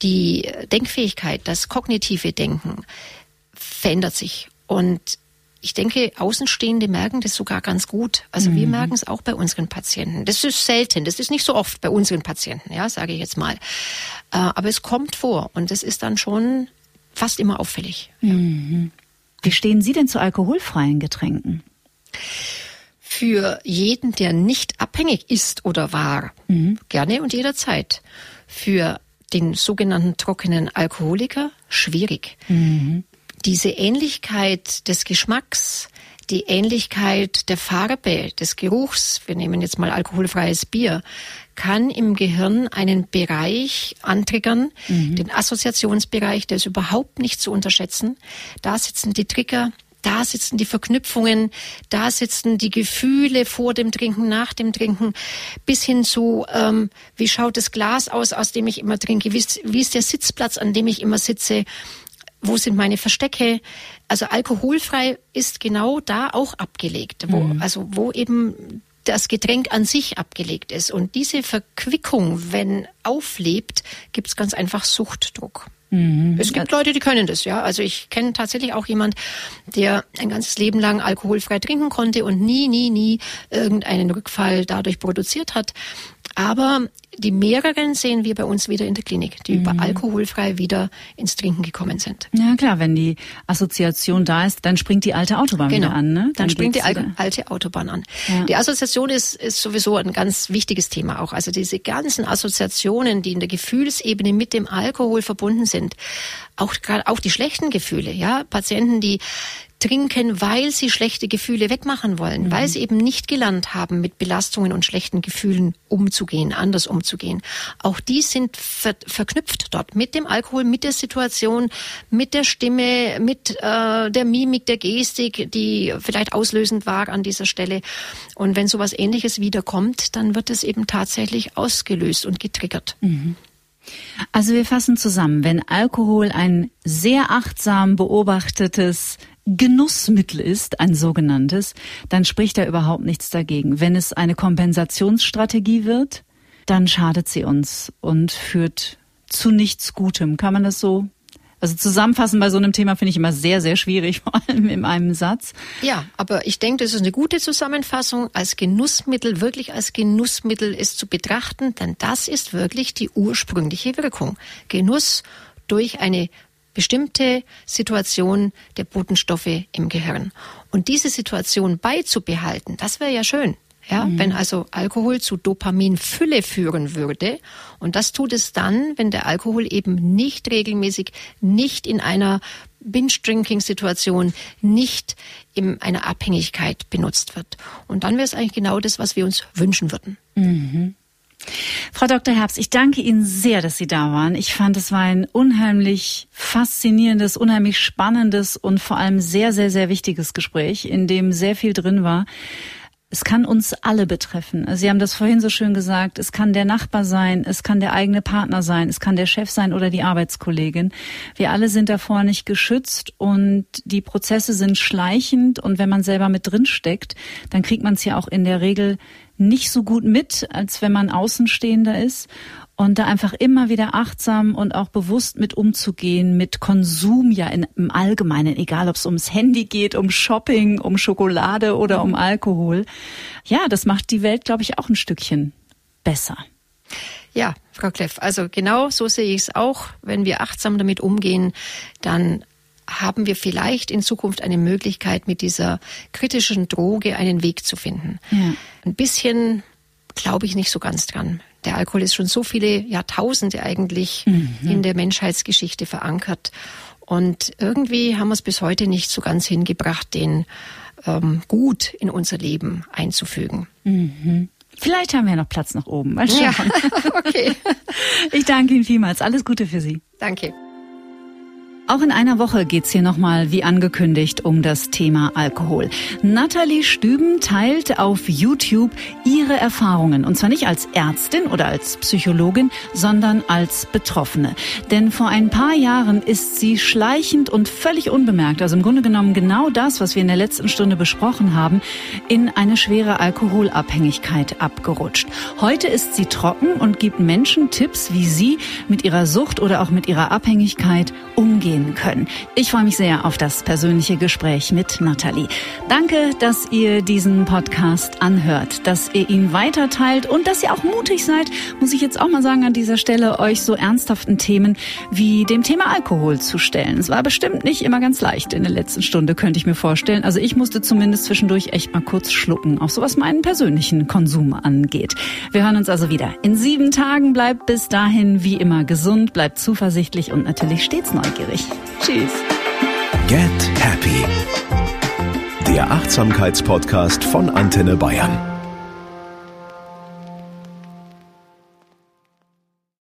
Die Denkfähigkeit, das kognitive Denken verändert sich. Und ich denke, Außenstehende merken das sogar ganz gut. Also mhm. wir merken es auch bei unseren Patienten. Das ist selten, das ist nicht so oft bei unseren Patienten, ja, sage ich jetzt mal. Äh, aber es kommt vor und es ist dann schon fast immer auffällig. Mhm. Wie stehen Sie denn zu alkoholfreien Getränken? Für jeden, der nicht abhängig ist oder war, mhm. gerne und jederzeit. Für den sogenannten trockenen Alkoholiker schwierig. Mhm. Diese Ähnlichkeit des Geschmacks, die Ähnlichkeit der Farbe, des Geruchs, wir nehmen jetzt mal alkoholfreies Bier, kann im Gehirn einen Bereich antriggern, mhm. den Assoziationsbereich, der ist überhaupt nicht zu unterschätzen. Da sitzen die Trigger, da sitzen die Verknüpfungen, da sitzen die Gefühle vor dem Trinken, nach dem Trinken, bis hin zu, ähm, wie schaut das Glas aus, aus dem ich immer trinke, wie ist, wie ist der Sitzplatz, an dem ich immer sitze, wo sind meine Verstecke? Also alkoholfrei ist genau da auch abgelegt, wo, mhm. also wo eben das Getränk an sich abgelegt ist. Und diese Verquickung, wenn auflebt, gibt es ganz einfach Suchtdruck. Mhm. Es gibt Leute, die können das, ja. Also ich kenne tatsächlich auch jemand, der ein ganzes Leben lang alkoholfrei trinken konnte und nie, nie, nie irgendeinen Rückfall dadurch produziert hat. Aber die mehreren sehen wir bei uns wieder in der Klinik, die mhm. über alkoholfrei wieder ins Trinken gekommen sind. Ja klar, wenn die Assoziation da ist, dann springt die alte Autobahn genau. wieder an. Ne? Dann, dann springt die alte, alte Autobahn an. Ja. Die Assoziation ist, ist sowieso ein ganz wichtiges Thema auch. Also diese ganzen Assoziationen, die in der Gefühlsebene mit dem Alkohol verbunden sind, auch, auch die schlechten Gefühle, ja, Patienten, die trinken, weil sie schlechte Gefühle wegmachen wollen, mhm. weil sie eben nicht gelernt haben, mit Belastungen und schlechten Gefühlen umzugehen, anders umzugehen. Auch die sind ver verknüpft dort mit dem Alkohol, mit der Situation, mit der Stimme, mit äh, der Mimik, der Gestik, die vielleicht auslösend war an dieser Stelle. Und wenn sowas Ähnliches wiederkommt, dann wird es eben tatsächlich ausgelöst und getriggert. Mhm. Also wir fassen zusammen, wenn Alkohol ein sehr achtsam beobachtetes Genussmittel ist, ein sogenanntes, dann spricht da überhaupt nichts dagegen. Wenn es eine Kompensationsstrategie wird, dann schadet sie uns und führt zu nichts Gutem. Kann man das so also zusammenfassen bei so einem Thema finde ich immer sehr, sehr schwierig, [LAUGHS] vor allem in einem Satz. Ja, aber ich denke, das ist eine gute Zusammenfassung. Als Genussmittel, wirklich als Genussmittel ist zu betrachten, denn das ist wirklich die ursprüngliche Wirkung. Genuss durch eine bestimmte Situation der Botenstoffe im Gehirn. Und diese Situation beizubehalten, das wäre ja schön. Ja, mhm. wenn also Alkohol zu Dopaminfülle führen würde. Und das tut es dann, wenn der Alkohol eben nicht regelmäßig, nicht in einer Binge-Drinking-Situation, nicht in einer Abhängigkeit benutzt wird. Und dann wäre es eigentlich genau das, was wir uns wünschen würden. Mhm. Frau Dr. Herbst, ich danke Ihnen sehr, dass Sie da waren. Ich fand, es war ein unheimlich faszinierendes, unheimlich spannendes und vor allem sehr, sehr, sehr wichtiges Gespräch, in dem sehr viel drin war. Es kann uns alle betreffen. Sie haben das vorhin so schön gesagt. Es kann der Nachbar sein, es kann der eigene Partner sein, es kann der Chef sein oder die Arbeitskollegin. Wir alle sind davor nicht geschützt und die Prozesse sind schleichend und wenn man selber mit drin steckt, dann kriegt man es ja auch in der Regel nicht so gut mit, als wenn man Außenstehender ist. Und da einfach immer wieder achtsam und auch bewusst mit umzugehen, mit Konsum ja in, im Allgemeinen, egal ob es ums Handy geht, um Shopping, um Schokolade oder um Alkohol. Ja, das macht die Welt, glaube ich, auch ein Stückchen besser. Ja, Frau Kleff, also genau so sehe ich es auch. Wenn wir achtsam damit umgehen, dann haben wir vielleicht in Zukunft eine Möglichkeit, mit dieser kritischen Droge einen Weg zu finden. Ja. Ein bisschen glaube ich nicht so ganz dran. der Alkohol ist schon so viele Jahrtausende eigentlich mhm. in der Menschheitsgeschichte verankert. Und irgendwie haben wir es bis heute nicht so ganz hingebracht, den ähm, gut in unser Leben einzufügen. Mhm. Vielleicht haben wir noch Platz nach oben. Mal schauen. Ja, [LAUGHS] okay. Ich danke Ihnen vielmals. Alles Gute für Sie. Danke. Auch in einer Woche geht's hier nochmal, wie angekündigt, um das Thema Alkohol. Nathalie Stüben teilt auf YouTube ihre Erfahrungen. Und zwar nicht als Ärztin oder als Psychologin, sondern als Betroffene. Denn vor ein paar Jahren ist sie schleichend und völlig unbemerkt, also im Grunde genommen genau das, was wir in der letzten Stunde besprochen haben, in eine schwere Alkoholabhängigkeit abgerutscht. Heute ist sie trocken und gibt Menschen Tipps, wie sie mit ihrer Sucht oder auch mit ihrer Abhängigkeit umgehen gewinnen können. Ich freue mich sehr auf das persönliche Gespräch mit Nathalie. Danke, dass ihr diesen Podcast anhört, dass ihr ihn weiterteilt und dass ihr auch mutig seid, muss ich jetzt auch mal sagen an dieser Stelle, euch so ernsthaften Themen wie dem Thema Alkohol zu stellen. Es war bestimmt nicht immer ganz leicht in der letzten Stunde, könnte ich mir vorstellen. Also ich musste zumindest zwischendurch echt mal kurz schlucken, auch so was meinen persönlichen Konsum angeht. Wir hören uns also wieder in sieben Tagen. Bleibt bis dahin wie immer gesund, bleibt zuversichtlich und natürlich stets neugierig. Tschüss. Get Happy. Der Achtsamkeitspodcast von Antenne Bayern.